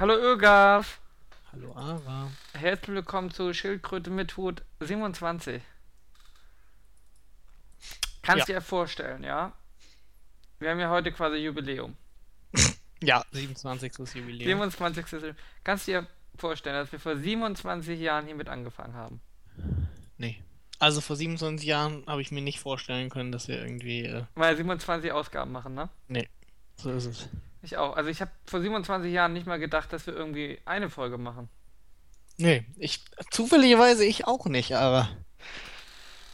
Hallo Ögaf. Hallo Ara. Herzlich willkommen zu Schildkröte mit Hut 27. Kannst Ja. dir vorstellen, ja? Wir haben ja heute quasi Jubiläum. Ja, 27. Jubiläum. 27. Kannst dir vorstellen, dass wir vor 27 Jahren hiermit angefangen haben? Nee. Also vor 27 Jahren habe ich mir nicht vorstellen können, dass wir irgendwie. Äh, Weil 27 Ausgaben machen, ne? nee, so ist es. Ich auch. Also ich habe vor 27 Jahren nicht mal gedacht, dass wir irgendwie eine Folge machen. Nee, ich. Zufälligerweise ich auch nicht, aber.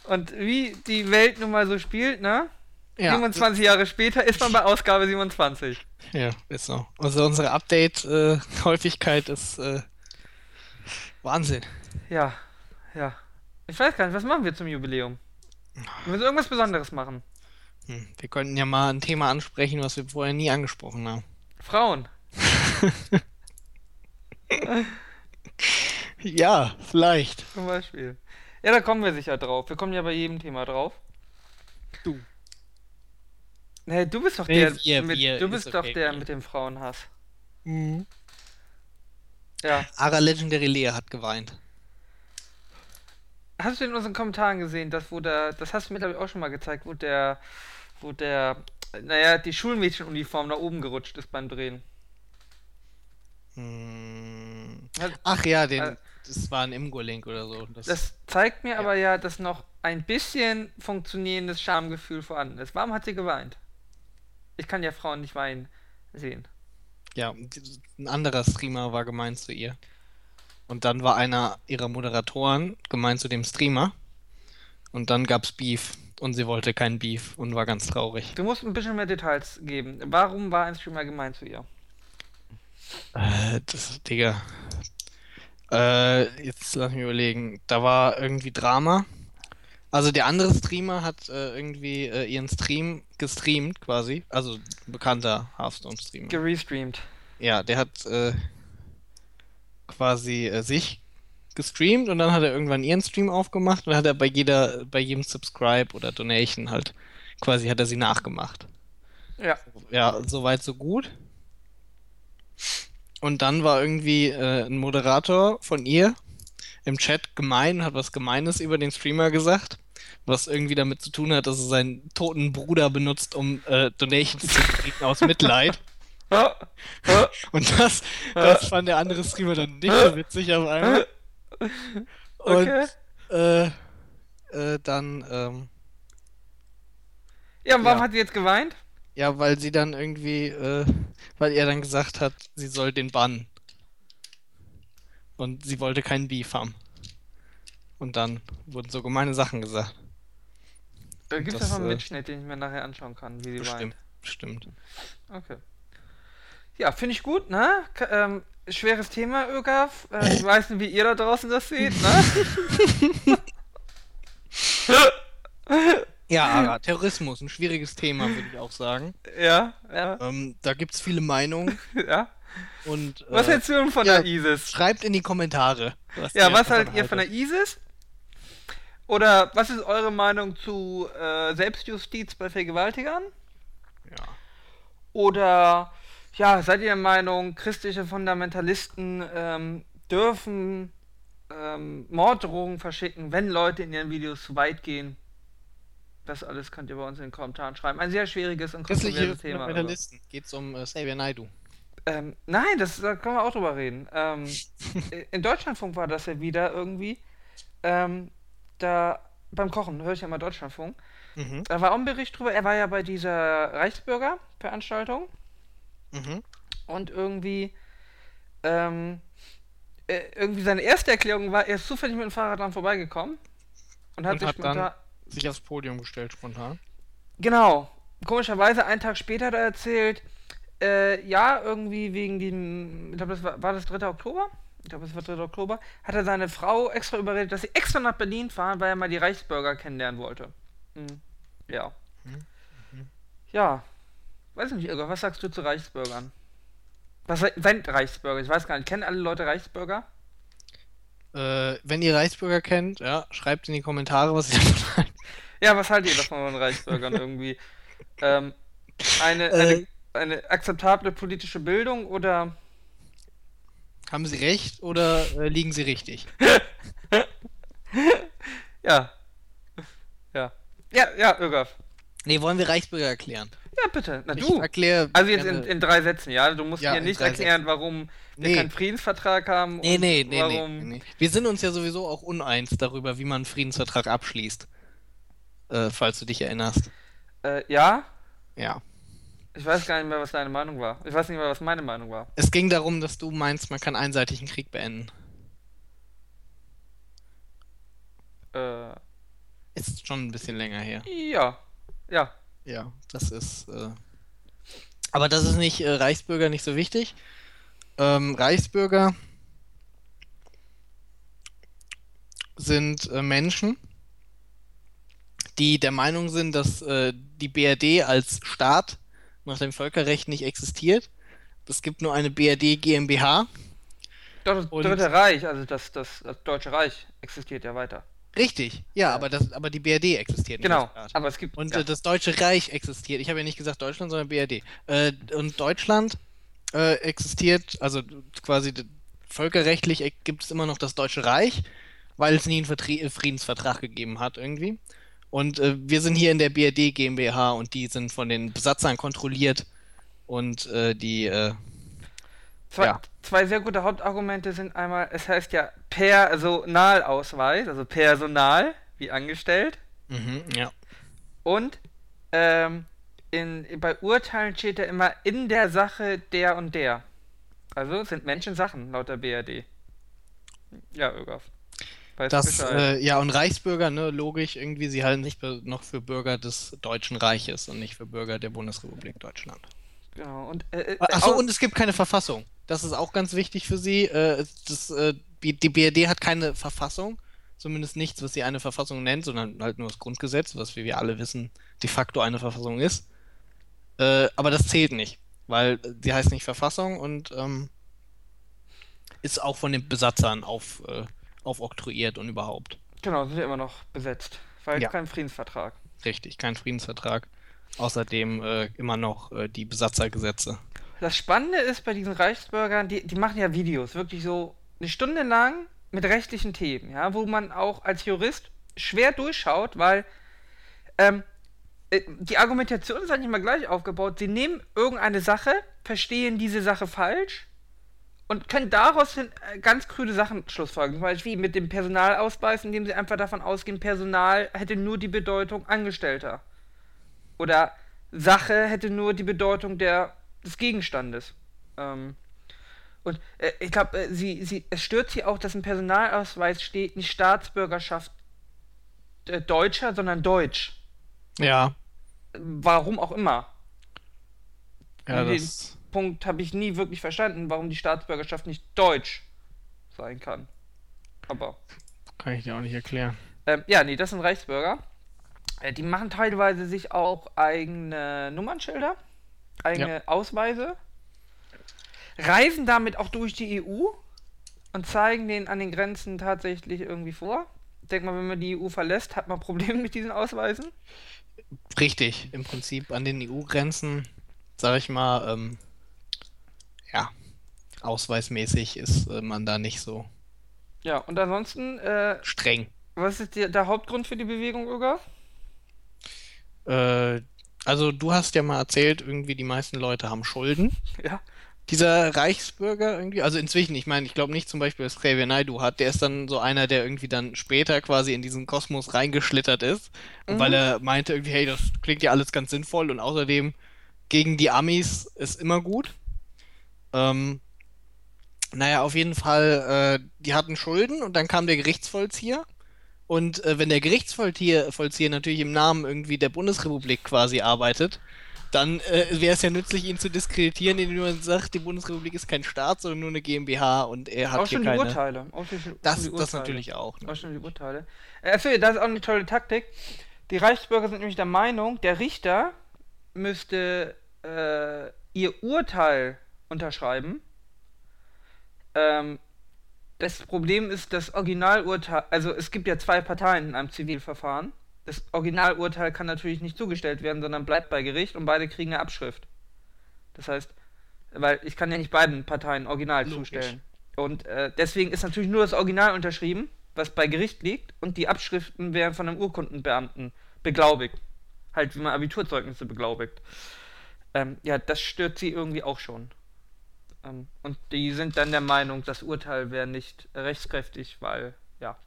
Und wie die Welt nun mal so spielt, ne? Ja, 27 Jahre später ist man bei Ausgabe 27. ja, ist so. Also unsere Update-Häufigkeit ist äh, Wahnsinn. Ja, ja. Ich weiß gar nicht, was machen wir zum Jubiläum? Wir müssen irgendwas Besonderes machen. Hm, wir könnten ja mal ein Thema ansprechen, was wir vorher nie angesprochen haben. Frauen. Ja, vielleicht. Zum Beispiel. Ja, da kommen wir sicher drauf. Wir kommen ja bei jedem Thema drauf. Du. Nee, du bist doch Nee, der, wir, mit, wir, du ist bist doch okay, der wir. mit dem Frauenhass. Mhm. Ja. Ara Legendary Lea hat geweint. Hast du in unseren Kommentaren gesehen, dass wo der, das hast du mir glaube ich auch schon mal gezeigt, wo der, wo der, naja, die Schulmädchenuniform nach oben gerutscht ist beim Drehen. Hm. Hat- Ach ja, den, Äh, das war ein Imgo-Link oder so. Das, Das zeigt mir Ja. aber ja, dass noch ein bisschen funktionierendes Schamgefühl vorhanden ist. Warum hat sie geweint? Ich kann ja Frauen nicht weinen sehen. ja, ein anderer Streamer war gemein zu ihr. Und dann war einer ihrer Moderatoren gemein zu dem Streamer. Und dann gab's Beef. Und sie wollte kein Beef und war ganz traurig. Du musst ein bisschen mehr Details geben. Warum war ein Streamer gemein zu ihr? Äh, das, Digga. Äh, jetzt lass mich überlegen. Da war irgendwie Drama. Also der andere Streamer hat äh, irgendwie äh, ihren Stream gestreamt, quasi. Also ein bekannter Hearthstone-Streamer. Gerestreamt. Ja, der hat äh, quasi äh, sich gestreamt und dann hat er irgendwann ihren Stream aufgemacht und hat er bei jeder, bei jedem Subscribe oder Donation halt quasi hat er sie nachgemacht. Ja. Ja, soweit so gut. Und dann war irgendwie äh, ein Moderator von ihr im Chat gemein, hat was Gemeines über den Streamer gesagt, was irgendwie damit zu tun hat, dass er seinen toten Bruder benutzt, um äh, Donations zu kriegen aus Mitleid. Und das, das fand der andere Streamer dann nicht so witzig auf einmal. Und okay. äh, äh, dann, ähm, Ja, und warum ja. hat sie jetzt geweint? ja, weil sie dann irgendwie, äh, weil er dann gesagt hat, sie soll den bannen. Und sie wollte keinen Beef haben. Und dann wurden so gemeine Sachen gesagt. Da gibt es noch einen äh, Mitschnitt, den ich mir nachher anschauen kann, wie sie Bestimmt, weint. bestimmt. Okay. Ja, finde ich gut, ne? K ähm, schweres Thema, Ögaf. Äh, ich weiß nicht, wie ihr da draußen das seht, ne? Ja, Terrorismus, ein schwieriges Thema, würde ich auch sagen. ja, ja, Ähm, da gibt's viele Meinungen ja. und Was äh, hältst du denn von ja, der ISIS? schreibt in die Kommentare. Was Ja, was haltet ihr von der. ISIS? Oder was ist eure Meinung zu äh, Selbstjustiz bei Vergewaltigern? Ja. Oder ja, seid ihr der Meinung, christliche Fundamentalisten ähm, dürfen ähm, Morddrohungen verschicken, wenn Leute in ihren Videos zu weit gehen? Das alles könnt ihr bei uns in den Kommentaren schreiben. Ein sehr schwieriges und kontroverses Thema. Fundamentalisten. Geht's um äh, Xavier Naidoo. Ähm, nein, das, da können wir auch drüber reden. Ähm, in Deutschlandfunk war das ja wieder irgendwie. Ähm, da beim Kochen höre ich ja mal Deutschlandfunk. Mhm. Da war auch ein Bericht drüber. Er war ja bei dieser Reichsbürger-Veranstaltung Mhm. und irgendwie. Ähm, äh, irgendwie seine erste Erklärung war, er ist zufällig mit dem Fahrrad dran vorbeigekommen und hat Und sich hat dann- spontan. Sich aufs Podium gestellt spontan. Genau. Komischerweise einen Tag später hat er erzählt, äh, ja, irgendwie wegen dem, ich glaube, das war, war das 3. Oktober? Ich glaube, es war 3. Oktober, hat er seine Frau extra überredet, dass sie extra nach Berlin fahren, weil er mal die Reichsbürger kennenlernen wollte. Hm. Ja. Mhm. Ja. Weiß nicht, Irga, was sagst du zu Reichsbürgern? Was sind Reichsbürger? Ich weiß gar nicht. Kennen alle Leute Reichsbürger? Äh, wenn ihr Reichsbürger kennt, ja, schreibt in die Kommentare, was ihr davon haltet. Ja, was haltet ihr davon von Reichsbürgern irgendwie? Ähm, eine, Äh. eine, eine akzeptable politische Bildung oder Haben Sie recht oder äh, liegen Sie richtig? Ja. Ja. Ja, ja, Irgaf. Nee, wollen wir Reichsbürger erklären? Ja, bitte. Na Ich du. erkläre. Also jetzt in, in drei Sätzen, ja? Du musst Ja, mir nicht erklären, warum wir Nee. keinen Friedensvertrag haben nee, nee, nee, warum... nee, nee. Wir sind uns ja sowieso auch uneins darüber, wie man einen Friedensvertrag abschließt. Äh, falls du dich erinnerst. Äh, ja? Ja. Ich weiß gar nicht mehr, was deine Meinung war. Ich weiß nicht mehr, was meine Meinung war. Es ging darum, dass du meinst, man kann einseitig einen Krieg beenden. Äh, Ist schon ein bisschen länger her. ja. Ja. Ja, das ist. Äh... Aber das ist nicht äh, Reichsbürger nicht so wichtig. Ähm, Reichsbürger sind äh, Menschen, die der Meinung sind, dass äh, die BRD als Staat nach dem Völkerrecht nicht existiert. Es gibt nur eine BRD GmbH. Doch, das Dritte Reich, also das, das, das Deutsche Reich existiert ja weiter. Richtig, ja, aber, das, aber die BRD existiert nicht Genau. als Staat. Aber es gibt. Und ja. äh, das Deutsche Reich existiert. Ich habe ja nicht gesagt Deutschland, sondern BRD. Äh, und Deutschland äh, existiert, also quasi völkerrechtlich e- gibt es immer noch das Deutsche Reich, weil es nie einen Vertrie äh, Friedensvertrag gegeben hat irgendwie. Und äh, wir sind hier in der BRD GmbH und die sind von den Besatzern kontrolliert und äh, die äh, Zwei, Ja. zwei sehr gute Hauptargumente sind einmal, es heißt ja Personalausweis, also Personal, wie angestellt. mhm, ja. Und ähm, in, bei Urteilen steht ja immer in der Sache der und der. Also sind Menschen Sachen laut der BRD. Ja, Ögaf. Das, äh, ja, und Reichsbürger, ne, logisch, irgendwie, sie halten sich noch für Bürger des Deutschen Reiches und nicht für Bürger der Bundesrepublik Deutschland. genau. Und, äh, äh, Achso, und es gibt keine Verfassung. Das ist auch ganz wichtig für Sie. Äh, das, äh, die BRD hat keine Verfassung. Zumindest nichts, was sie eine Verfassung nennt, sondern halt nur das Grundgesetz, was wie wir alle wissen, de facto eine Verfassung ist. Äh, aber das zählt nicht, weil sie heißt nicht Verfassung und ähm, ist auch von den Besatzern auf, äh, aufoktroyiert und überhaupt. genau, sind ja immer noch besetzt. Weil Ja. kein Friedensvertrag. Richtig, kein Friedensvertrag. Außerdem äh, immer noch äh, die Besatzergesetze. Das Spannende ist bei diesen Reichsbürgern, die, die machen ja Videos, wirklich so eine Stunde lang mit rechtlichen Themen, ja, wo man auch als Jurist schwer durchschaut, weil ähm, äh, die Argumentation ist eigentlich mal gleich aufgebaut. Sie nehmen irgendeine Sache, verstehen diese Sache falsch und können daraus äh, ganz krüde Sachen schlussfolgern. Zum Beispiel mit dem Personalausweis, indem sie einfach davon ausgehen, Personal hätte nur die Bedeutung Angestellter. Oder Sache hätte nur die Bedeutung der, des Gegenstandes. Ähm, und äh, ich glaube, äh, sie, sie, es stört sie auch, dass im Personalausweis steht nicht Staatsbürgerschaft äh, Deutscher, sondern Deutsch. Ja, Warum auch immer. ja, Den das. Punkt habe ich nie wirklich verstanden, warum die Staatsbürgerschaft nicht deutsch sein kann. Aber. Kann ich dir auch nicht erklären. Ähm, ja, nee, das sind Reichsbürger. Äh, die machen teilweise sich auch eigene Nummernschilder, eigene Ausweise, reisen damit auch durch die EU und zeigen den an den Grenzen tatsächlich irgendwie vor. Ich denke mal, wenn man die EU verlässt, hat man Probleme mit diesen Ausweisen. Richtig, im Prinzip an den EU-Grenzen, sag ich mal, ähm, ja, ausweismäßig ist äh, man da nicht so Ja, und ansonsten, äh, streng. was ist die, der Hauptgrund für die Bewegung, Öger? Äh, also du hast ja mal erzählt, irgendwie die meisten Leute haben Schulden. Ja. Dieser Reichsbürger irgendwie, also inzwischen, ich meine, ich glaube nicht zum Beispiel, dass Xavier Naidoo hat, der ist dann so einer, der irgendwie dann später quasi in diesen Kosmos reingeschlittert ist, Mhm. weil er meinte irgendwie, hey, das klingt ja alles ganz sinnvoll und außerdem gegen die Amis ist immer gut. Ähm, naja, auf jeden Fall, äh, die hatten Schulden und dann kam der Gerichtsvollzieher. Und äh, wenn der Gerichtsvollzieher Vollzieher natürlich im Namen irgendwie der Bundesrepublik quasi arbeitet, dann äh, wäre es ja nützlich, ihn zu diskreditieren, indem man sagt, die Bundesrepublik ist kein Staat, sondern nur eine GmbH und er hat Auch hier schon die keine. Urteile. Auch schon, schon Das, die das Urteile. natürlich auch. Ne? Auch schon die Urteile. Äh, achso, das ist auch eine tolle Taktik. Die Reichsbürger sind nämlich der Meinung, der Richter müsste äh, ihr Urteil unterschreiben. Ähm, das Problem ist, das Originalurteil, also es gibt ja zwei Parteien in einem Zivilverfahren. Das Originalurteil kann natürlich nicht zugestellt werden, sondern bleibt bei Gericht und beide kriegen eine Abschrift. Das heißt, weil ich kann ja nicht beiden Parteien original Logisch. zustellen. Und äh, deswegen ist natürlich nur das Original unterschrieben, was bei Gericht liegt, und die Abschriften werden von einem Urkundenbeamten beglaubigt. Halt, wie man Abiturzeugnisse beglaubigt. Ähm, ja, das stört sie irgendwie auch schon. Ähm, und die sind dann der Meinung, das Urteil wäre nicht rechtskräftig, weil, ja.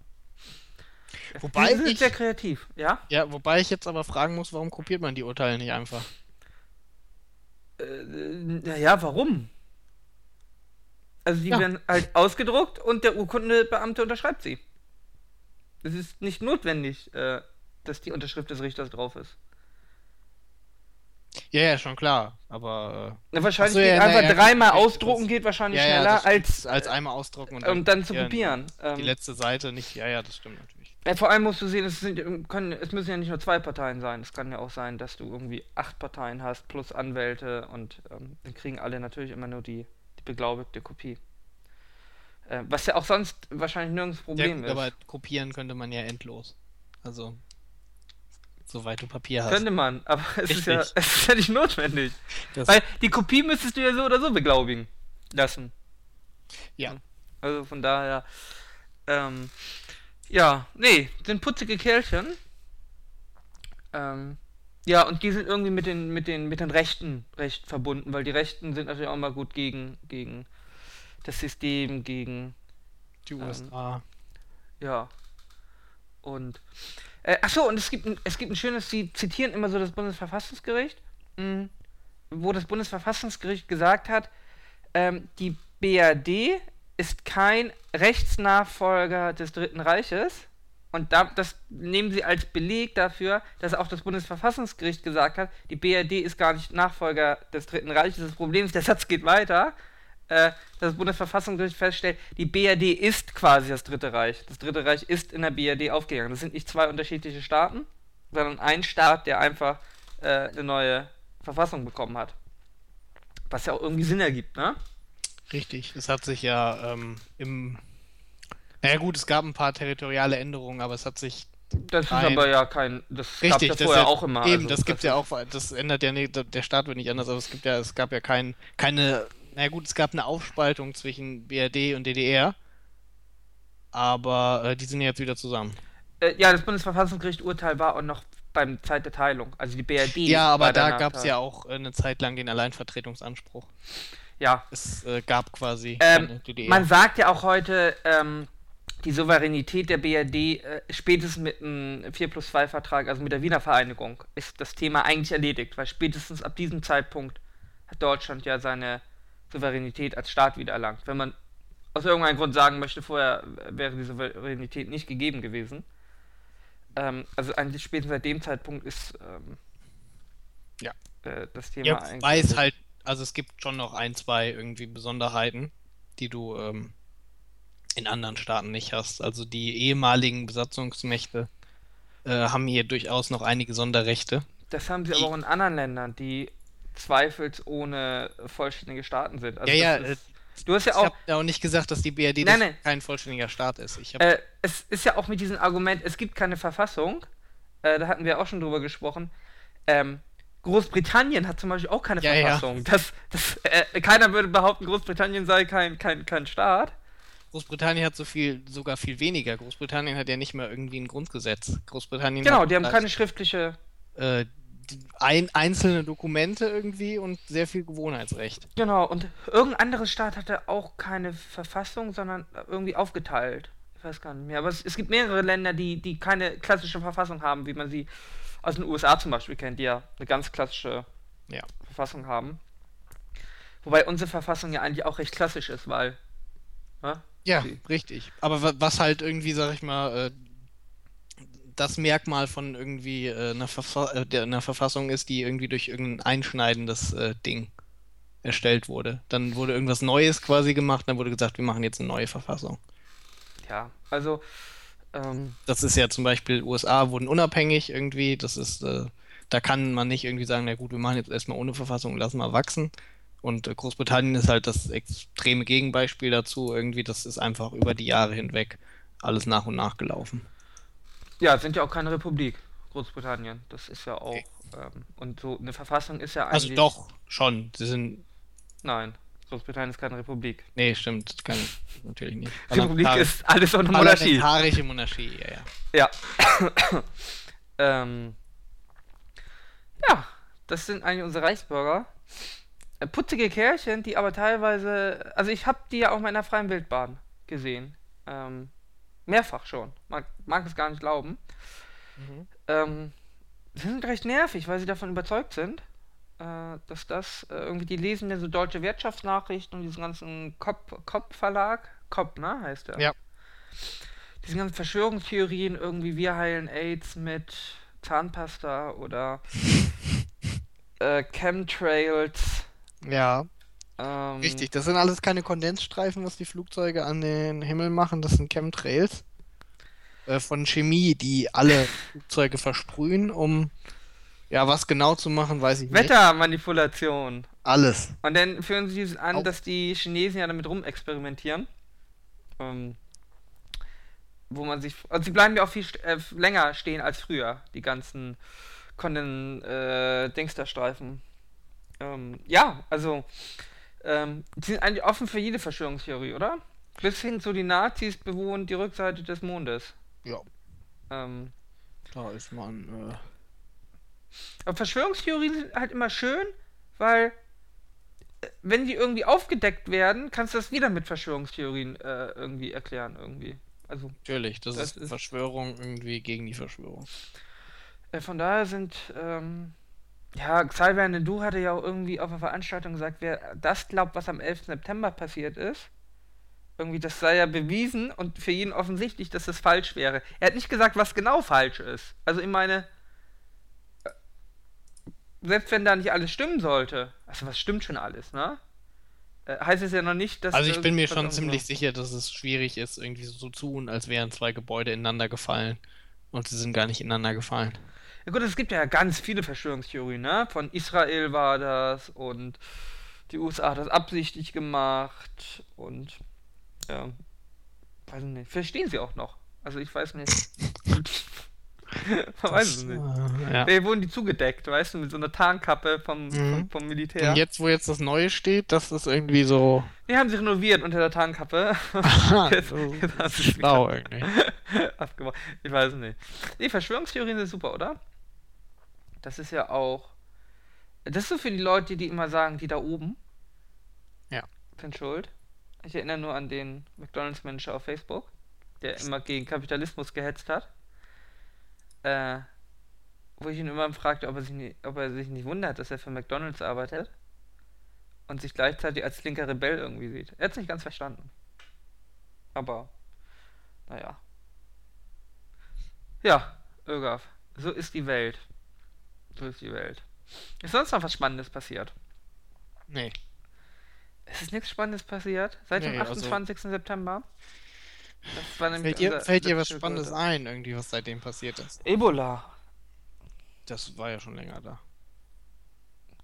Wobei die sind ich- sehr kreativ, ja? Ja, wobei ich jetzt aber fragen muss, warum kopiert man die Urteile nicht einfach? Äh, naja, warum? Also die Ja. werden halt ausgedruckt und der Urkundebeamte unterschreibt sie. Es ist nicht notwendig, äh, dass die Unterschrift des Richters drauf ist. Ja, ja, schon klar. Aber Na, wahrscheinlich so, ja, geht einfach ja, dreimal ausdrucken geht äh, wahrscheinlich ja, ja, schneller als, als einmal ausdrucken und um dann zu ja, kopieren. Die Ähm, letzte Seite nicht. Ja, ja, das stimmt natürlich. ja, vor allem musst du sehen, es, sind, können, es müssen ja nicht nur zwei Parteien sein. Es kann ja auch sein, dass du irgendwie acht Parteien hast plus Anwälte und ähm, dann kriegen alle natürlich immer nur die, die beglaubigte Kopie. Äh, was ja auch sonst wahrscheinlich nirgends Ja, Problem gut, ist. aber kopieren könnte man ja endlos. Also, soweit du Papier hast. Könnte man, aber es ist, ja, es ist ja nicht notwendig. Das- Weil die Kopie müsstest du ja so oder so beglaubigen lassen. Ja. Also von daher, ähm, ja, nee, sind putzige Kerlchen. Ähm, ja, und die sind irgendwie mit den, mit den, mit den Rechten recht verbunden, weil die Rechten sind natürlich auch mal gut gegen, gegen das System, gegen die ähm, USA. ja. Und. Äh, achso, und es gibt, ein, es gibt ein schönes, sie zitieren immer so das Bundesverfassungsgericht, mh, wo das Bundesverfassungsgericht gesagt hat, ähm, die BRD ist kein Rechtsnachfolger des Dritten Reiches. Und da, das nehmen sie als Beleg dafür, dass auch das Bundesverfassungsgericht gesagt hat, die BRD ist gar nicht Nachfolger des Dritten Reiches. Das Problem ist, der Satz geht weiter. Äh, das Bundesverfassungsgericht feststellt, die BRD ist quasi das Dritte Reich. Das Dritte Reich ist in der BRD aufgegangen. Das sind nicht zwei unterschiedliche Staaten, sondern ein Staat, der einfach äh, eine neue Verfassung bekommen hat. Was ja auch irgendwie Sinn ergibt, ne? Richtig. Es hat sich ja ähm, im. Naja, gut, es gab ein paar territoriale Änderungen, aber es hat sich. Das ist Nein. aber ja kein. Das Richtig, gab's das ja vorher ja- auch immer. Eben, also das gibt ja auch, das ändert ja nicht, der Staat wird nicht anders, aber es gibt ja, es gab ja kein, keine, naja gut, es gab eine Aufspaltung zwischen BRD und DDR, aber äh, die sind ja jetzt wieder zusammen. Äh, ja, das Bundesverfassungsgericht Urteil war auch noch beim Zeit der Teilung. Also die BRD. Ja, aber da gab es ja auch äh, eine Zeit lang den Alleinvertretungsanspruch. Ja. Es äh, gab quasi Ähm, DDR. Man sagt ja auch heute, ähm, die Souveränität der BRD, äh, spätestens mit einem 4 plus 2 Vertrag, also mit der Wiener Vereinigung, ist das Thema eigentlich erledigt, weil spätestens ab diesem Zeitpunkt hat Deutschland ja seine Souveränität als Staat wieder erlangt. Wenn man aus irgendeinem Grund sagen möchte, vorher wäre die Souveränität nicht gegeben gewesen. Ähm, also eigentlich spätestens seit dem Zeitpunkt ist ähm, Ja. äh, das Thema ja, eigentlich. es halt, also es gibt schon noch ein, zwei irgendwie Besonderheiten, die du ähm, in anderen Staaten nicht hast. Also die ehemaligen Besatzungsmächte äh, haben hier durchaus noch einige Sonderrechte. Das haben sie Die- aber auch in anderen Ländern, die zweifelsohne vollständige Staaten sind. Also ja, ja, das äh, ist, du hast ja ich auch, habe ja auch nicht gesagt, dass die BRD Nein, nein. kein vollständiger Staat ist. Ich äh, es ist ja auch mit diesem Argument, es gibt keine Verfassung, äh, da hatten wir auch schon drüber gesprochen. Ähm, Großbritannien hat zum Beispiel auch keine Ja, ja. Verfassung. Das, das, äh, keiner würde behaupten, Großbritannien sei kein, kein, kein Staat. Großbritannien hat so viel, sogar viel weniger. Großbritannien hat ja nicht mehr irgendwie ein Grundgesetz. Großbritannien Genau, die haben keine schriftliche. äh, ein, einzelne Dokumente irgendwie und sehr viel Gewohnheitsrecht. Genau, und irgendein anderes Staat hatte auch keine Verfassung, sondern irgendwie aufgeteilt. Ich weiß gar nicht mehr. Aber es, es gibt mehrere Länder, die, die keine klassische Verfassung haben, wie man sie aus den USA zum Beispiel kennt, die ja eine ganz klassische Ja. Verfassung haben. Wobei unsere Verfassung ja eigentlich auch recht klassisch ist, weil. Ne? Ja, richtig. Aber wa- was halt irgendwie, sag ich mal, äh, das Merkmal von irgendwie äh, einer, Verfa äh, der, einer Verfassung ist, die irgendwie durch irgendein einschneidendes äh, Ding erstellt wurde. Dann wurde irgendwas Neues quasi gemacht, dann wurde gesagt, wir machen jetzt eine neue Verfassung. Ja, also. Ähm, Das ist ja zum Beispiel, USA wurden unabhängig irgendwie, das ist, äh, da kann man nicht irgendwie sagen, na gut, wir machen jetzt erstmal ohne Verfassung, lassen mal wachsen. Und äh, Großbritannien ist halt das extreme Gegenbeispiel dazu, irgendwie, das ist einfach über die Jahre hinweg alles nach und nach gelaufen. Ja, sind ja auch keine Republik, Großbritannien. Das ist ja auch. Ähm, und so eine Verfassung ist ja eigentlich. Also doch, schon. Sie sind, Nein, Großbritannien ist keine Republik. Nee, stimmt. Kann, natürlich nicht. Republik ist alles unter Monarchie. Parlamentarische Monarchie, ja, ja. Ja. ähm, ja, das sind eigentlich unsere Reichsbürger. Äh, Putzige Kerlchen, die aber teilweise. Also, ich habe die ja auch mal in der freien Wildbahn gesehen. Ähm, mehrfach schon. Man mag es gar nicht glauben. Mhm. Ähm, sie sind recht nervig, weil sie davon überzeugt sind, äh, dass das äh, irgendwie, die lesen ja so deutsche Wirtschaftsnachrichten und diesen ganzen Kopp-Verlag. Kopp, ne, heißt der. Ja. Diesen ganzen Verschwörungstheorien, irgendwie wir heilen AIDS mit Zahnpasta oder äh, Chemtrails. Ja, Ähm, richtig. Das sind alles keine Kondensstreifen, was die Flugzeuge an den Himmel machen. Das sind Chemtrails äh, von Chemie, die alle Flugzeuge versprühen, um ja, was genau zu machen, weiß ich nicht. Wettermanipulation. Alles. Und dann führen sie an, Au. dass die Chinesen ja damit rumexperimentieren. Ähm, wo man sich. Also sie bleiben ja auch viel äh, länger stehen als früher, die ganzen Konden äh, Dingsterstreifen. Ähm, ja, also. Ähm, die sind eigentlich offen für jede Verschwörungstheorie, oder? Bis hin zu die Nazis bewohnen die Rückseite des Mondes. Ja, Ähm, da ist man. Äh, Aber Verschwörungstheorien sind halt immer schön, weil äh, wenn die irgendwie aufgedeckt werden, kannst du das wieder mit Verschwörungstheorien äh, irgendwie erklären irgendwie. Also natürlich, das, Das ist ist- Verschwörung irgendwie gegen die Verschwörung. äh, von daher sind ähm, ja Xavier Du hatte ja auch irgendwie auf einer Veranstaltung gesagt, wer das glaubt, was am 11. September passiert ist, irgendwie das sei ja bewiesen und für jeden offensichtlich, dass das falsch wäre. Er hat nicht gesagt, was genau falsch ist. Also ich meine äh, selbst wenn da nicht alles stimmen sollte, also was stimmt schon alles, ne? Äh, heißt es ja noch nicht, dass. Also ich bin mir schon ziemlich sicher, dass es schwierig ist, irgendwie so zu tun, als wären zwei Gebäude ineinander gefallen. Und sie sind gar nicht ineinander gefallen. Ja gut, es gibt ja ganz viele Verschwörungstheorien, ne? Von Israel war das und die USA hat das absichtlich gemacht und ja, weiß ich nicht. Verstehen sie auch noch? Also ich weiß nicht. Man weiß es nicht. Äh, ja. Wer wurden die zugedeckt, weißt du, mit so einer Tarnkappe vom, vom, Mhm. vom Militär. Und jetzt, wo jetzt das Neue steht, das ist irgendwie so. Die haben sich renoviert unter der Tarnkappe. Jetzt- so jetzt haben sie schlau irgendwie. Ich weiß es nicht. Nee, Verschwörungstheorien sind super, oder? Das ist ja auch. Das ist so für die Leute, die immer sagen, die da oben Ja. sind schuld. Ich erinnere nur an den McDonalds-Manager auf Facebook, der immer gegen Kapitalismus gehetzt hat. Äh, wo ich ihn immer fragte, ob er, sich nicht, ob er sich nicht wundert, dass er für McDonalds arbeitet und sich gleichzeitig als linker Rebell irgendwie sieht. Er hat es nicht ganz verstanden. Aber, naja. Ja, Ögaf, so ist die Welt. So ist die Welt. Ist sonst noch was Spannendes passiert? Nee. Es ist nichts Spannendes passiert seit dem Nee, also- 28. September. Das war nämlich Fällt dir, unser fällt dir was Spannendes Größe. ein, irgendwie, was seitdem passiert ist? Ebola. Das war ja schon länger da.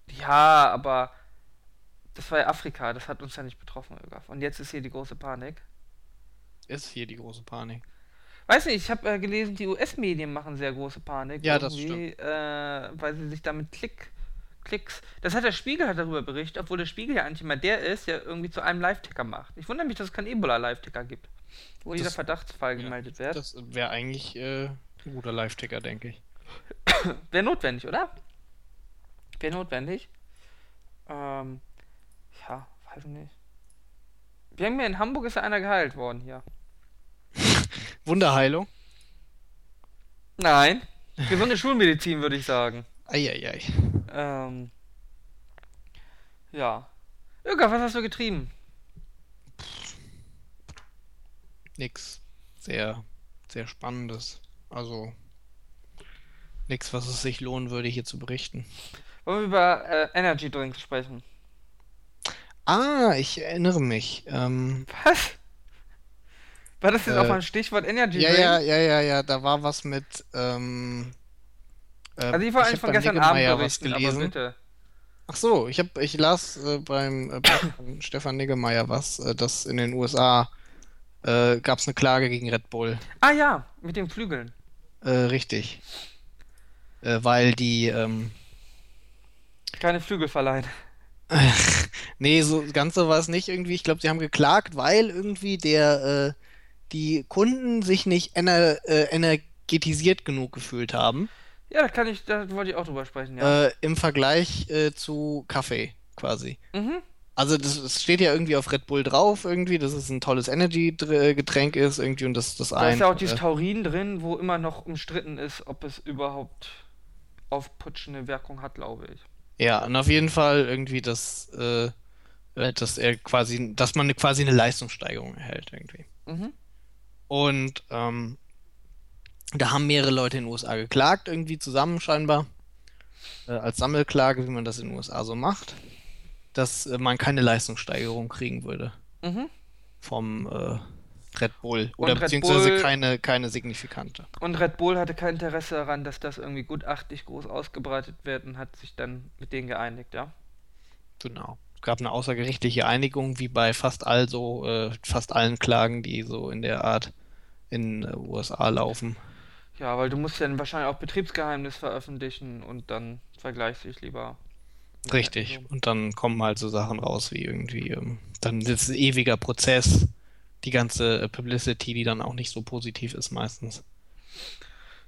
Ja, aber das war ja Afrika, das hat uns ja nicht betroffen, Ögaf. Und jetzt ist hier die große Panik. Ist hier die große Panik. Weiß nicht, ich habe äh, gelesen, die US-Medien machen sehr große Panik. Ja, das irgendwie, Äh, weil sie sich damit Klick, Klicks. Das hat der Spiegel hat darüber berichtet, obwohl der Spiegel ja eigentlich immer der ist, der irgendwie zu einem Live-Ticker macht. Ich wundere mich, dass es keinen Ebola-Live-Ticker gibt. Wo Das- dieser Verdachtsfall ja, gemeldet wird. Das wäre eigentlich äh, ein guter Live-Ticker, denke ich. Wäre notwendig, oder? Wäre notwendig. Ähm, ja, weiß nicht. Wir haben ja in Hamburg ist ja einer geheilt worden hier. Wunderheilung. Nein. Gesunde Schulmedizin, würde ich sagen. Eieiei. Ähm, ja. Irga, was hast du getrieben? Nix sehr, sehr Spannendes. Also nix, was es sich lohnen würde, hier zu berichten. Wollen wir über äh, Energy Drinks sprechen? Ah, ich erinnere mich. Ähm, Was? War das jetzt Äh, auch mal ein Stichwort Energy ja, Drink? ja, ja, ja, ja, da war was mit. Ähm, äh, Also ich wollte eigentlich von gestern Abend berichten, aber gelesen. bitte. Ach so, ich hab, ich las äh, beim äh, Stefan Niggemeier was, äh, dass in den USA äh, gab es eine Klage gegen Red Bull. Ah ja, mit den Flügeln. Äh, richtig. Äh, weil die, ähm, Keine Flügel verleihen. nee, so ganz so war es nicht irgendwie. Ich glaube, sie haben geklagt, weil irgendwie der, äh, die Kunden sich nicht ener äh, energetisiert genug gefühlt haben. Ja, da kann ich, da wollte ich auch drüber sprechen, ja. Äh, im Vergleich äh, zu Kaffee quasi. Mhm. Also das, das steht ja irgendwie auf Red Bull drauf irgendwie, dass es ein tolles Energy-Getränk ist irgendwie und das das Da ein. ist ja auch dieses äh, Taurin drin, wo immer noch umstritten ist, ob es überhaupt aufputschende Wirkung hat, glaube ich. ja, und auf jeden Fall irgendwie das, äh, äh, dass er quasi, dass man quasi eine Leistungssteigerung erhält irgendwie. Mhm. Und ähm, da haben mehrere Leute in den USA geklagt, irgendwie zusammen scheinbar, äh, als Sammelklage, wie man das in den USA so macht, dass äh, man keine Leistungssteigerung kriegen würde Mhm. vom äh, Red Bull oder Red beziehungsweise Bull- keine, keine signifikante. Und Red Bull hatte kein Interesse daran, dass das irgendwie gutachtlich groß ausgebreitet wird und hat sich dann mit denen geeinigt, ja. Genau. Es gab eine außergerichtliche Einigung, wie bei fast all so, äh, fast allen Klagen, die so in der Art in äh, USA laufen. Ja, weil du musst ja dann wahrscheinlich auch Betriebsgeheimnis veröffentlichen und dann vergleichst dich lieber. Richtig. so. Und dann kommen halt so Sachen raus wie irgendwie, ähm, dann ist ein ewiger Prozess, die ganze äh, Publicity, die dann auch nicht so positiv ist meistens.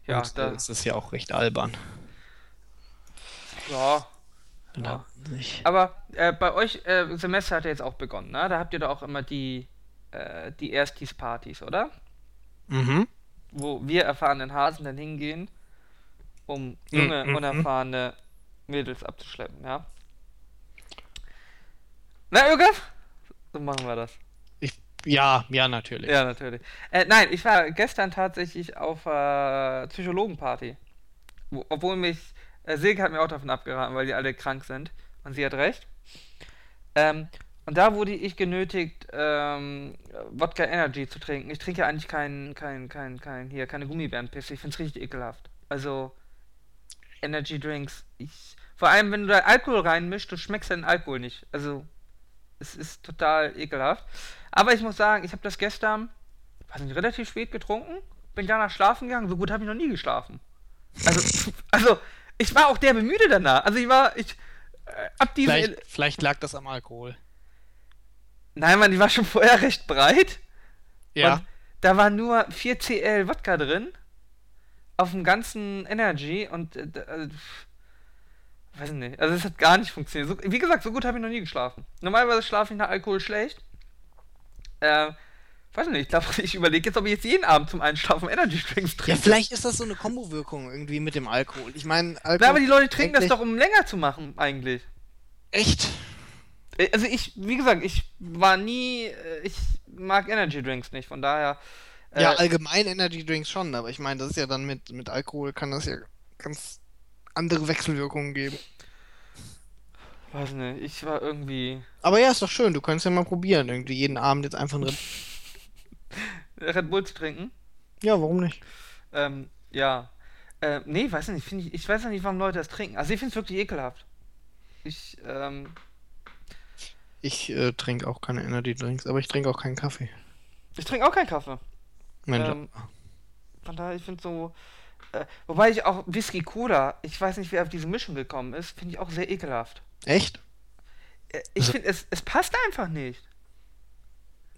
Ja, Und, da, äh, es ist ja auch recht albern. ja. Ja. Nicht. Aber äh, bei euch, äh, Semester hat ja jetzt auch begonnen, ne? Da habt ihr doch auch immer die, äh, die Erstis-Partys, oder? Mhm. Wo wir erfahrenen Hasen dann hingehen, um junge, mm. unerfahrene Mädels abzuschleppen, ja? Na, Irgaf? So machen wir das. Ich, ja, ja, natürlich. Ja, natürlich. Äh, nein, ich war gestern tatsächlich auf äh, Psychologenparty. Wo, obwohl mich, äh, Silke hat mir auch davon abgeraten, weil die alle krank sind. Und sie hat recht. Ähm, und da wurde ich genötigt, ähm, Wodka Energy zu trinken. Ich trinke eigentlich kein, kein, kein, kein, hier, keine Gummibärenpisse. Ich finde es richtig ekelhaft. Also, Energy Drinks, ich, vor allem wenn du da Alkohol reinmischst, du schmeckst den Alkohol nicht. Also, es ist total ekelhaft. Aber ich muss sagen, ich habe das gestern, weiß nicht, relativ spät getrunken, bin danach schlafen gegangen. So gut habe ich noch nie geschlafen. Also, also ich war auch derbe müde danach. Also ich war, ich, ab diese, Vielleicht, vielleicht lag das am Alkohol. nein, Mann, die war schon vorher recht breit. Ja. Und da war nur 4cl Wodka drin. Auf dem ganzen Energy und, äh, d- äh, weiß nicht, also es hat gar nicht funktioniert. So, wie gesagt, so gut habe ich noch nie geschlafen. Normalerweise schlafe ich nach Alkohol schlecht. Äh, weiß nicht, ich glaube, ich überlege jetzt, ob ich jetzt jeden Abend zum Einschlafen Energy Drinks Ja, trinke. vielleicht ist das so eine Kombowirkung irgendwie mit dem Alkohol. Ich meine, Alkohol. Na, aber die Leute trinken das doch, um länger zu machen, eigentlich. Echt? Äh, Also ich, wie gesagt, ich war nie, äh, ich mag Energy Drinks nicht, von daher. Äh, Ja, allgemein Energy Drinks schon, aber ich meine, das ist ja dann mit, mit Alkohol kann das ja ganz andere Wechselwirkungen geben. weiß nicht, ich war irgendwie Aber ja, ist doch schön, du könntest ja mal probieren, irgendwie jeden Abend jetzt einfach ein Red... Red Bull zu trinken. Ja, warum nicht? Ähm, ja. Äh, nee, weiß nicht, ich, ich weiß ja nicht, warum Leute das trinken. Also ich finde es wirklich ekelhaft. Ich, ähm, Ich äh, trinke auch keine Energy Drinks, aber ich trinke auch keinen Kaffee. ich trinke auch keinen Kaffee. Mein Ähm, Von daher, ich finde so. Äh, wobei ich auch Whisky Cola, ich weiß nicht, wer auf diese Mischung gekommen ist, finde ich auch sehr ekelhaft. Echt? Äh, ich Also- finde, es, es passt einfach nicht.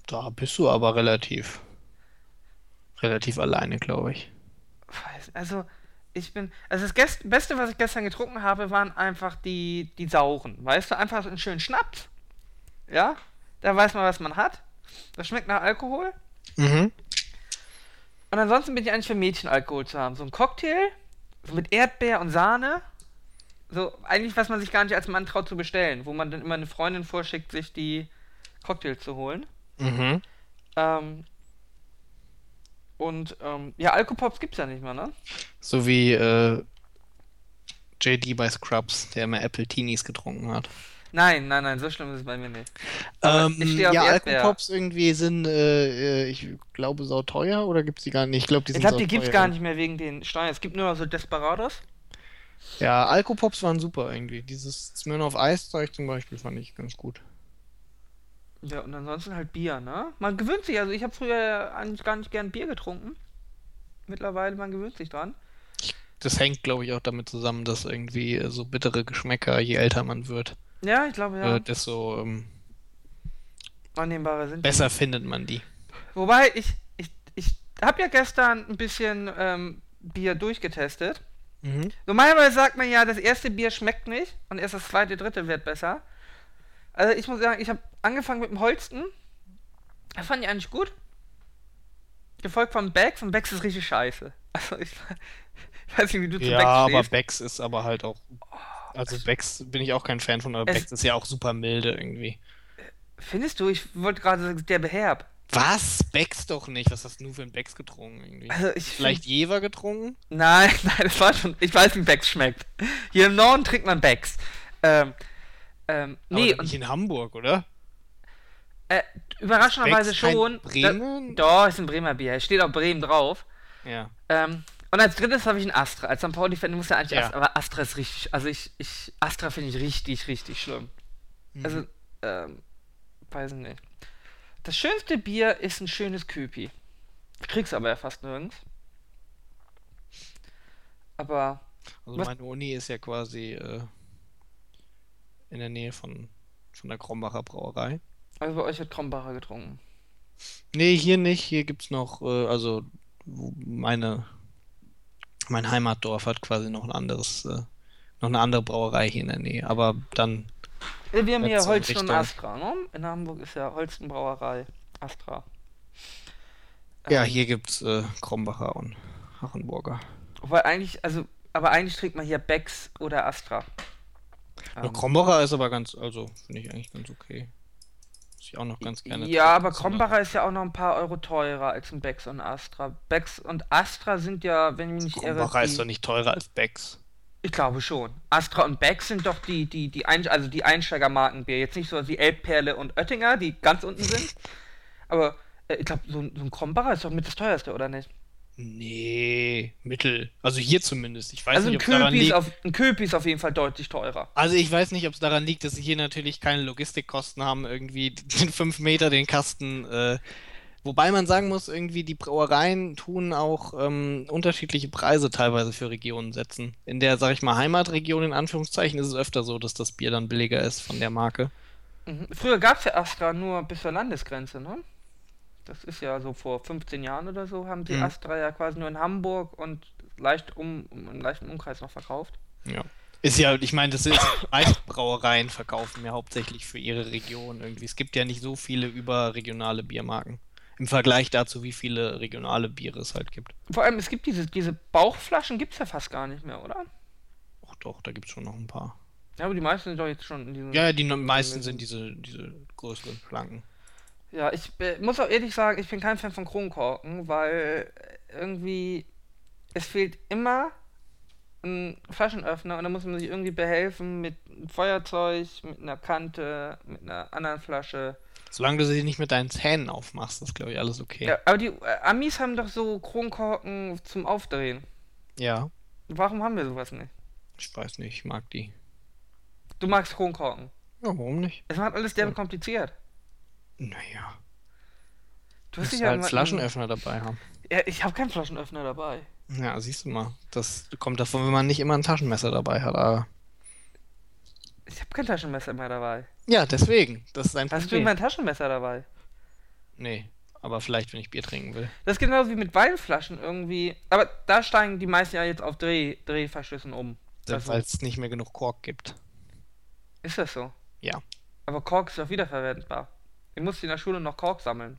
Da bist du aber relativ. Relativ alleine, glaube ich. Also, ich bin. Also, das Beste, was ich gestern getrunken habe, waren einfach die, die sauren. Weißt du, einfach einen schönen Schnaps. Ja? Da weiß man, was man hat. Das schmeckt nach Alkohol. Mhm. Und ansonsten bin ich eigentlich für Mädchenalkohol zu haben. So ein Cocktail, so mit Erdbeer und Sahne. So, eigentlich, was man sich gar nicht als Mann traut zu bestellen, wo man dann immer eine Freundin vorschickt, sich die Cocktails zu holen. Mhm. Ähm, und, ähm, ja, Alkopops gibt's ja nicht mehr, ne? So wie äh, JD bei Scrubs, der immer Apple Teenies getrunken hat. Nein, nein, nein, so schlimm ist es bei mir nicht. Ähm, ich auf ja, Erdbeer. Alkopops irgendwie sind, äh, äh, ich glaube, sauteuer oder gibt's die gar nicht? Ich glaube, die Ich sind glaube, die gibt's gar nicht mehr wegen den Steuern. Es gibt nur noch so Desperados. Ja, Alkopops waren super irgendwie. Dieses Smirnoff Eiszeug zum Beispiel fand ich ganz gut. Ja, und ansonsten halt Bier, ne? Man gewöhnt sich, also ich habe früher eigentlich gar nicht gern Bier getrunken. Mittlerweile, man gewöhnt sich dran. Das hängt, glaube ich, auch damit zusammen, dass irgendwie äh, so bittere Geschmäcker, je älter man wird, Ja, ich glaube, ja. äh, desto ähm, Annehmbarer sind die. besser findet man die. Wobei, ich, ich, ich habe ja gestern ein bisschen ähm, Bier durchgetestet. Mhm. Normalerweise sagt man ja, das erste Bier schmeckt nicht und erst das zweite, dritte wird besser. Also ich muss sagen, ich habe angefangen mit dem Holsten. Das fand ich eigentlich gut. Gefolgt vom Becks und Becks ist richtig scheiße. Also ich, ich weiß nicht, wie du zu Ja, Becks aber stehst. Becks ist aber halt auch. Also Becks bin ich auch kein Fan von, aber Es- Becks ist ja auch super milde irgendwie. Findest du? Ich wollte gerade sagen, der beherb. Was? Becks doch nicht. Was hast du für ein Becks getrunken irgendwie? Also ich Vielleicht Jever getrunken? Nein, nein, das war schon. Ich weiß, wie Becks schmeckt. Hier im Norden trinkt man Becks. Ähm, ähm, nee, doch nicht und in Hamburg, oder? äh, überraschenderweise schon. Bremen? Da, doch, ist ein Bremer Bier. Steht auch Bremen drauf. Ja. Ähm, und als drittes habe ich ein Astra. Als St. Pauli-Fan muss ja eigentlich Ja. Astra, aber Astra ist richtig. Also ich, ich Astra finde ich richtig, richtig schlimm. Mhm. Also, ähm, weiß ich nicht. Das schönste Bier ist ein schönes Köpi. Kriegst aber ja fast nirgends. Aber Also Was- meine Uni ist ja quasi äh, in der Nähe von, von der Krombacher Brauerei. also bei euch wird Krombacher getrunken. Nee, hier nicht. Hier gibt's noch, äh, also meine, mein Heimatdorf hat quasi noch ein anderes, äh, noch eine andere Brauerei hier in der Nähe. Aber dann, Ja, Wir haben hier in Holsten und Richtung- Astra, ne? In Hamburg ist ja Holsten Brauerei Astra. ja, Ähm, hier gibt's äh, Krombacher und Hachenburger. Wobei eigentlich, also, aber eigentlich trinkt man hier Becks oder Astra. Ja, Ähm, Krombacher ist aber ganz, also finde ich eigentlich ganz okay. Was ich auch noch ganz gerne Ja, aber Krombacher ist ja auch noch ein paar Euro teurer als ein Becks und Astra. Becks und Astra sind ja, wenn ich mich nicht irre, Krombacher ist doch nicht teurer als Becks. ich glaube schon. Astra und Becks sind doch die, die, die, Ein also die Einsteigermarkenbier. Jetzt nicht so wie Elbperle und Oettinger, die ganz unten sind. Aber äh, ich glaube, so, so ein Krombacher ist doch mit das teuerste, oder nicht? Nee, Mittel. Also hier zumindest. Ich weiß also ein nicht, ob daran liegt. auf, ein Köpi ist auf jeden Fall deutlich teurer. Also ich weiß nicht, ob es daran liegt, dass sie hier natürlich keine Logistikkosten haben, irgendwie den 5 Meter den Kasten. Äh, wobei man sagen muss, irgendwie die Brauereien tun auch ähm, unterschiedliche Preise teilweise für Regionen setzen. In der, sag ich mal, Heimatregion in Anführungszeichen ist es öfter so, dass das Bier dann billiger ist von der Marke. Mhm. Früher gab es ja Astra nur bis zur Landesgrenze, ne? Das ist ja so vor 15 Jahren oder so, haben sie Mhm. Astra ja quasi nur in Hamburg und leicht um, im leichten Umkreis noch verkauft. Ja. Ist ja, ich meine, das ist, die meisten Brauereien verkaufen ja hauptsächlich für ihre Region irgendwie. Es gibt ja nicht so viele überregionale Biermarken. Im Vergleich dazu, wie viele regionale Biere es halt gibt. Vor allem, es gibt diese, diese Bauchflaschen, gibt es ja fast gar nicht mehr, oder? Ach doch, da gibt es schon noch ein paar. Ja, aber die meisten sind doch jetzt schon in diesen. Ja, ja, die meisten sind diese, diese größeren Flanken. Ja, ich äh, muss auch ehrlich sagen, ich bin kein Fan von Kronkorken, weil irgendwie es fehlt immer ein Flaschenöffner und da muss man sich irgendwie behelfen mit einem Feuerzeug, mit einer Kante, mit einer anderen Flasche. Solange du sie nicht mit deinen Zähnen aufmachst, ist, glaube ich, alles okay. Ja, aber die äh, Amis haben doch so Kronkorken zum Aufdrehen. Ja, Warum haben wir sowas nicht? ich weiß nicht, ich mag die. Du magst Kronkorken. Ja, warum nicht? Es macht alles derbe kompliziert. Naja, Du hast dich halt Flaschenöffner dabei haben. Ja, ich habe keinen Flaschenöffner dabei. Ja, siehst du mal. Das kommt davon, wenn man nicht immer ein Taschenmesser dabei hat. Aber Ich habe kein Taschenmesser mehr dabei. ja, deswegen. Das ist ein Hast du Problem. immer ein Taschenmesser dabei? Nee, aber vielleicht, wenn ich Bier trinken will. Das ist genauso wie mit Weinflaschen irgendwie. Aber da steigen die meisten ja jetzt auf Dreh, Drehverschlüssen um. Also, Weil es nicht mehr genug Kork gibt. ist das so? Ja. Aber Kork ist doch wiederverwendbar. Ich musste in der Schule noch Kork sammeln.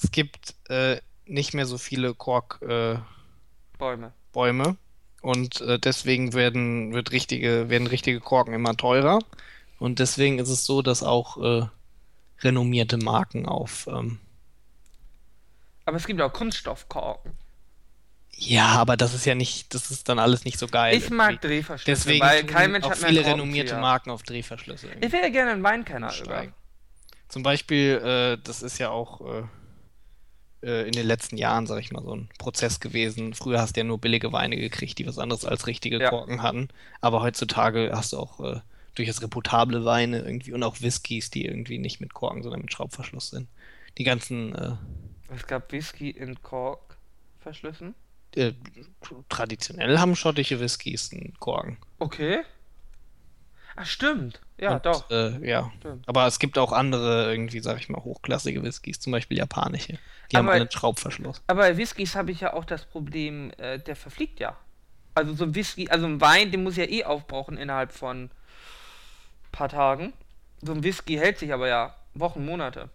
Es gibt äh, nicht mehr so viele Korkbäume. Bäume. Bäume. Und äh, deswegen werden, wird richtige, werden richtige Korken immer teurer. Und deswegen ist es so, dass auch äh, renommierte Marken auf. Ähm, Aber es gibt auch Kunststoffkorken. ja, aber das ist ja nicht, das ist dann alles nicht so geil. Ich mag irgendwie. Drehverschlüsse, Deswegen weil kein Mensch auch hat mehr viele renommierte. Marken auf Drehverschlüsse. irgendwie Ich wäre gerne einen Weinkenner über. steigen. Zum Beispiel, äh, das ist ja auch äh, äh, in den letzten Jahren, sag ich mal, so ein Prozess gewesen. Früher hast du ja nur billige Weine gekriegt, die was anderes als richtige Ja. Korken hatten. Aber heutzutage hast du auch äh, durchaus reputable Weine irgendwie und auch Whiskys, die irgendwie nicht mit Korken, sondern mit Schraubverschluss sind. Die ganzen äh, Es gab Whisky in Korkverschlüssen. äh, traditionell haben schottische Whiskys einen Korken. Okay. Ach, stimmt. Ja, Und, doch. Äh, ja. Stimmt. Aber es gibt auch andere, irgendwie, sag ich mal, hochklassige Whiskys, zum Beispiel japanische. Die haben Aber- alle einen Schraubverschluss. Aber bei Whiskys habe ich ja auch das Problem, äh, der verfliegt ja. Also so ein Whisky, also ein Wein, den muss ich ja eh aufbrauchen innerhalb von ein paar Tagen. So ein Whisky hält sich aber ja Wochen, Monate.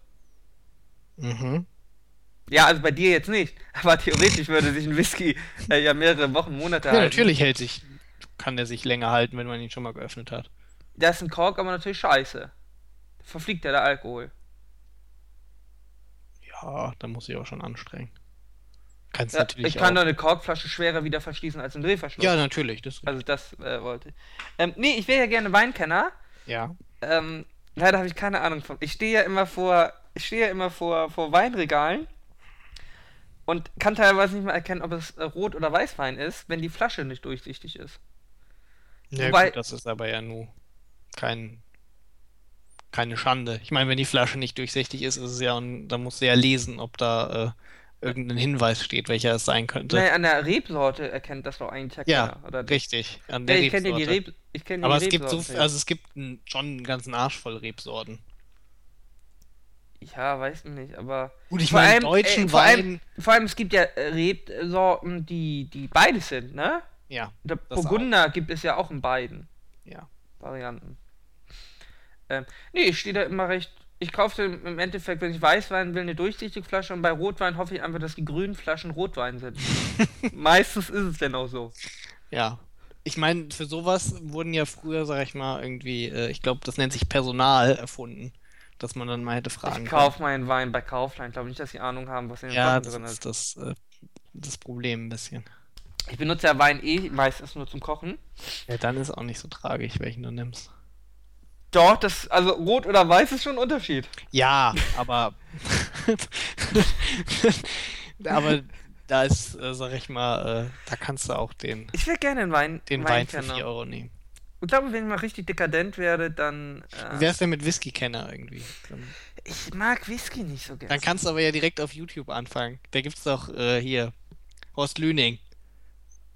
Mhm. Ja, also bei dir jetzt nicht. Aber theoretisch würde sich ein Whisky äh, ja mehrere Wochen, Monate Ja, halten. natürlich hält sich, kann der sich länger halten, wenn man ihn schon mal geöffnet hat. Da ist ein Kork aber natürlich scheiße. Verfliegt ja der Alkohol. Ja, da muss ich auch schon anstrengen. Kannst Ja, natürlich ich kann doch eine Korkflasche schwerer wieder verschließen als ein Drehverschluss. Ja, natürlich. Das, Also das äh, wollte ich. Ähm, nee, ich wäre ja gerne Weinkenner. ja. Ähm, leider habe ich keine Ahnung von. Ich stehe ja immer vor, ich stehe ja immer vor, vor Weinregalen und kann teilweise nicht mal erkennen, ob es äh, Rot- oder Weißwein ist, wenn die Flasche nicht durchsichtig ist. Ja, Wobei- gut, das ist aber ja nur kein, keine Schande. Ich meine, wenn die Flasche nicht durchsichtig ist, ist es ja, und da musst du ja lesen, ob da äh, irgendein Hinweis steht, welcher es sein könnte. Nee, an der Rebsorte erkennt das doch eigentlich ja, Kenner, oder? richtig. An Ja, der ich kenne die Rebsorte. Reb, ich kenne die Aber es gibt so, also es gibt einen, schon einen ganzen Arsch voll Rebsorten. ja, weiß ich nicht, aber Gut, ich Vor meine, allem, deutschen äh, vor allem- vor allem es gibt ja äh, Rebsorten, die die beides sind, ne? ja, Der Burgunder gibt es ja auch in beiden. ja. Varianten. Ähm, nee, ich stehe da immer recht. Ich kaufe im Endeffekt, wenn ich Weißwein will, eine durchsichtige Flasche und bei Rotwein hoffe ich einfach, dass die grünen Flaschen Rotwein sind. Meistens ist es denn auch so. Ja. Ich meine, für sowas wurden ja früher, sag ich mal, irgendwie, äh, ich glaube, das nennt sich Personal erfunden, dass man dann mal hätte fragen Ich kaufe meinen Wein bei Kaufland. Ich glaube nicht, dass sie Ahnung haben, was in den Ja, Flaschen drin ist. ist das, äh, das Problem ein bisschen. Ich benutze ja Wein eh meistens nur zum Kochen. Ja, dann ist auch nicht so tragisch, welchen du nimmst. Doch, das, also rot oder weiß ist schon ein Unterschied. Ja, aber. aber da ist, äh, sag ich mal, äh, da kannst du auch den, Ich will gerne einen Wein, den Wein für Weinkenner. 4 Euro nehmen. Ich glaube, wenn ich mal richtig dekadent werde, dann. Wie Äh, wär's denn mit Whisky-Kenner irgendwie? Dann, ich mag Whisky nicht so gerne. dann kannst du aber ja direkt auf YouTube anfangen. Da gibt's doch äh, hier Horst Lüning.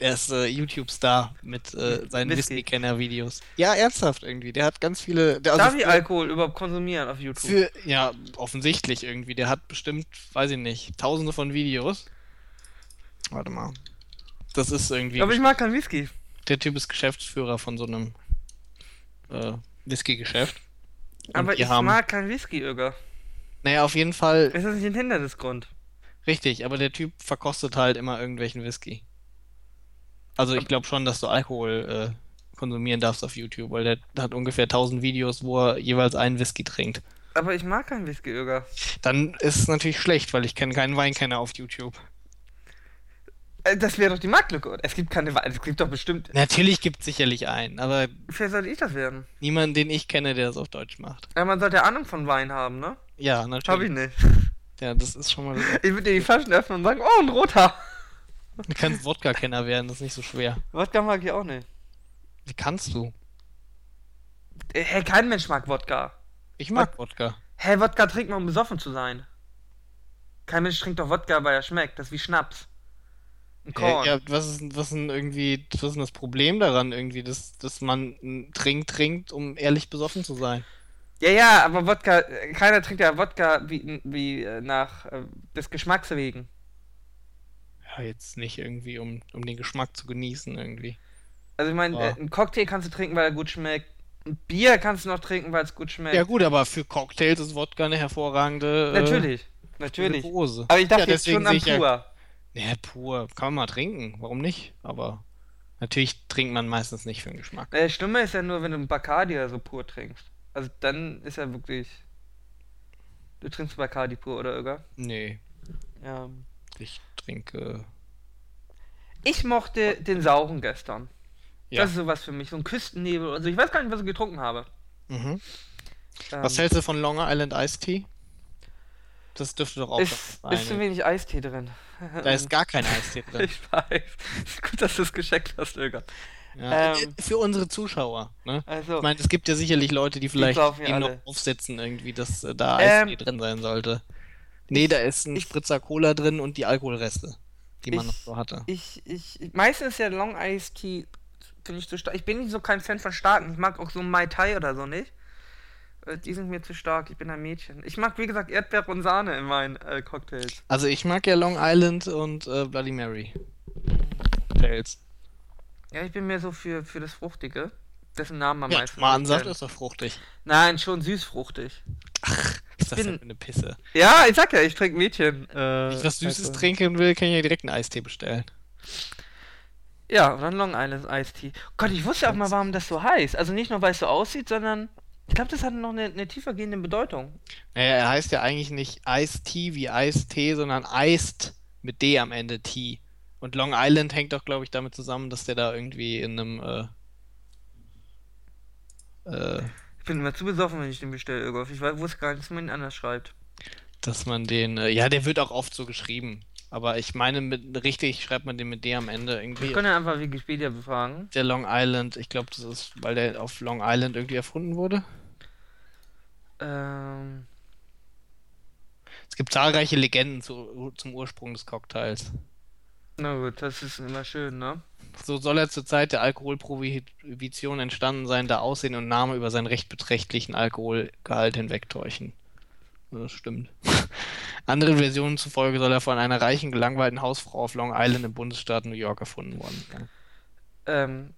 Der ist äh, YouTube-Star mit äh, seinen Whisky. Whisky-Kenner-Videos. Ja, ernsthaft irgendwie. Der hat ganz viele. Der, also Darf ich für- Alkohol überhaupt konsumieren auf YouTube? Für, ja, offensichtlich irgendwie. Der hat bestimmt, weiß ich nicht, tausende von Videos. Warte mal. Das ist irgendwie. Aber ich mag keinen Whisky. Der Typ ist Geschäftsführer von so einem äh, Whisky-Geschäft. Aber ich haben. mag keinen Whisky, Irga. Naja, auf jeden Fall Ist das nicht ein Hindernisgrund? richtig, aber der Typ verkostet halt immer irgendwelchen Whisky. Also ich glaube schon, dass du Alkohol äh, konsumieren darfst auf YouTube, weil der hat ungefähr 1000 Videos, wo er jeweils einen Whisky trinkt. Aber ich mag keinen Whisky, Irga. Dann ist es natürlich schlecht, weil ich kenne keinen Weinkenner auf YouTube. Äh, Das wäre doch die Marktlücke. Es gibt keine Weine. Es gibt doch bestimmt. Natürlich gibt es sicherlich einen, aber Wer sollte ich das werden? niemanden, den ich kenne, der das auf Deutsch macht. Ja, man sollte Ahnung von Wein haben, ne? Ja, Hab ich natürlich. nicht. Ja, das ist schon mal. Ich würde dir die Flaschen öffnen und sagen, oh, ein roter. Du kannst Wodka-Kenner werden, das ist nicht so schwer. Wodka mag ich auch nicht. Wie kannst du? Äh, Hä, kein Mensch mag Wodka. Ich mag Wodka. Hä, Wodka trinkt man, um besoffen zu sein. Kein Mensch trinkt doch Wodka, weil er schmeckt. Das ist wie Schnaps. Ein Korn. Ja, ja, was ist, was ist denn irgendwie, was ist denn das Problem daran irgendwie, dass, dass man einen Trink trinkt, um ehrlich besoffen zu sein? Ja, ja, aber Wodka, äh, keiner trinkt ja Wodka wie, wie äh, nach äh, des Geschmacks wegen. Ja, jetzt nicht irgendwie, um, um den Geschmack zu genießen irgendwie. Also ich meine, Ja. äh, einen Cocktail kannst du trinken, weil er gut schmeckt. Ein Bier kannst du noch trinken, weil es gut schmeckt. Ja gut, aber für Cocktails ist Wodka eine hervorragende äh, natürlich, natürlich. Dose. Aber ich dachte Ja, jetzt schon sehe ich ja- pur. Ja, pur. Kann man mal trinken. Warum nicht? Aber natürlich trinkt man meistens nicht für den Geschmack. Äh, Schlimmer ist ja nur, wenn du einen Bacardi oder so pur trinkst. Also dann ist er wirklich. Du trinkst Bacardi pur, oder Irga? Nee, Ja. ich trinke. Ich mochte den sauren gestern. Ja. Das ist sowas für mich, so ein Küstennebel. Also ich weiß gar nicht, was ich getrunken habe. Mhm. Ähm, Was hältst du von Long Island Iced Tea? Das dürfte doch auch ist, das ist zu wenig Eistee drin. Da ist gar kein Eistee drin. Ich weiß. Ist gut, dass du es gescheckt hast, Irga. Ja, Ähm, äh, für unsere Zuschauer. Ne? Also, Ich meine, es gibt ja sicherlich Leute, die vielleicht dem noch aufsetzen, irgendwie, dass äh, da Ähm, Eistee drin sein sollte. Nee, da ist ein ich- Spritzer Cola drin und die Alkoholreste, die man Ich- noch so hatte. ich, ich, meistens ist ja Long Iced Tea finde ich zu stark. Ich bin nicht so kein Fan von starken. Ich mag auch so Mai Tai oder so nicht. Äh, Die sind mir zu stark. Ich bin ein Mädchen. Ich mag, wie gesagt, Erdbeere und Sahne in meinen äh, Cocktails. Also ich mag ja Long Island und äh, Bloody Mary. Tails. Ja, ich bin mehr so für, für das Fruchtige. Dessen Namen am Ja, meisten. Mahnsaft ist doch fruchtig. Nein, schon süßfruchtig. Was ist das bin- denn für eine Pisse? Ja, ich sag ja, ich trinke Mädchen. Äh, Wenn ich was Süßes also- trinken will, kann ich ja direkt einen Eistee bestellen. Ja, oder ein Long Island Tea. Gott, ich wusste auch mal, warum das so heißt. Also nicht nur, weil es so aussieht, sondern ich glaube, das hat noch eine, eine tiefergehende Bedeutung. Naja, er heißt ja eigentlich nicht Tea wie Eistee, sondern Iced mit D am Ende Tea. Und Long Island hängt doch, glaube ich, damit zusammen, dass der da irgendwie in einem äh, äh, bin immer zu besoffen, wenn ich den bestelle, Irgoff. Ich weiß, wusste gar nicht, dass man ihn anders schreibt. dass man den, äh, ja, der wird auch oft so geschrieben. Aber ich meine, mit, richtig schreibt man den mit D am Ende irgendwie. Wir können ja einfach Wikipedia befragen. Der Long Island, ich glaube, das ist, weil der auf Long Island irgendwie erfunden wurde. Ähm, Es gibt zahlreiche Legenden zu, zum Ursprung des Cocktails. na gut, das ist immer schön, ne? So soll er zur Zeit der Alkoholprohibition entstanden sein, da Aussehen und Name über seinen recht beträchtlichen Alkoholgehalt hinwegtäuschen. Das stimmt. Anderen Versionen zufolge soll er von einer reichen, gelangweilten Hausfrau auf Long Island im Bundesstaat New York erfunden worden sein. Ähm,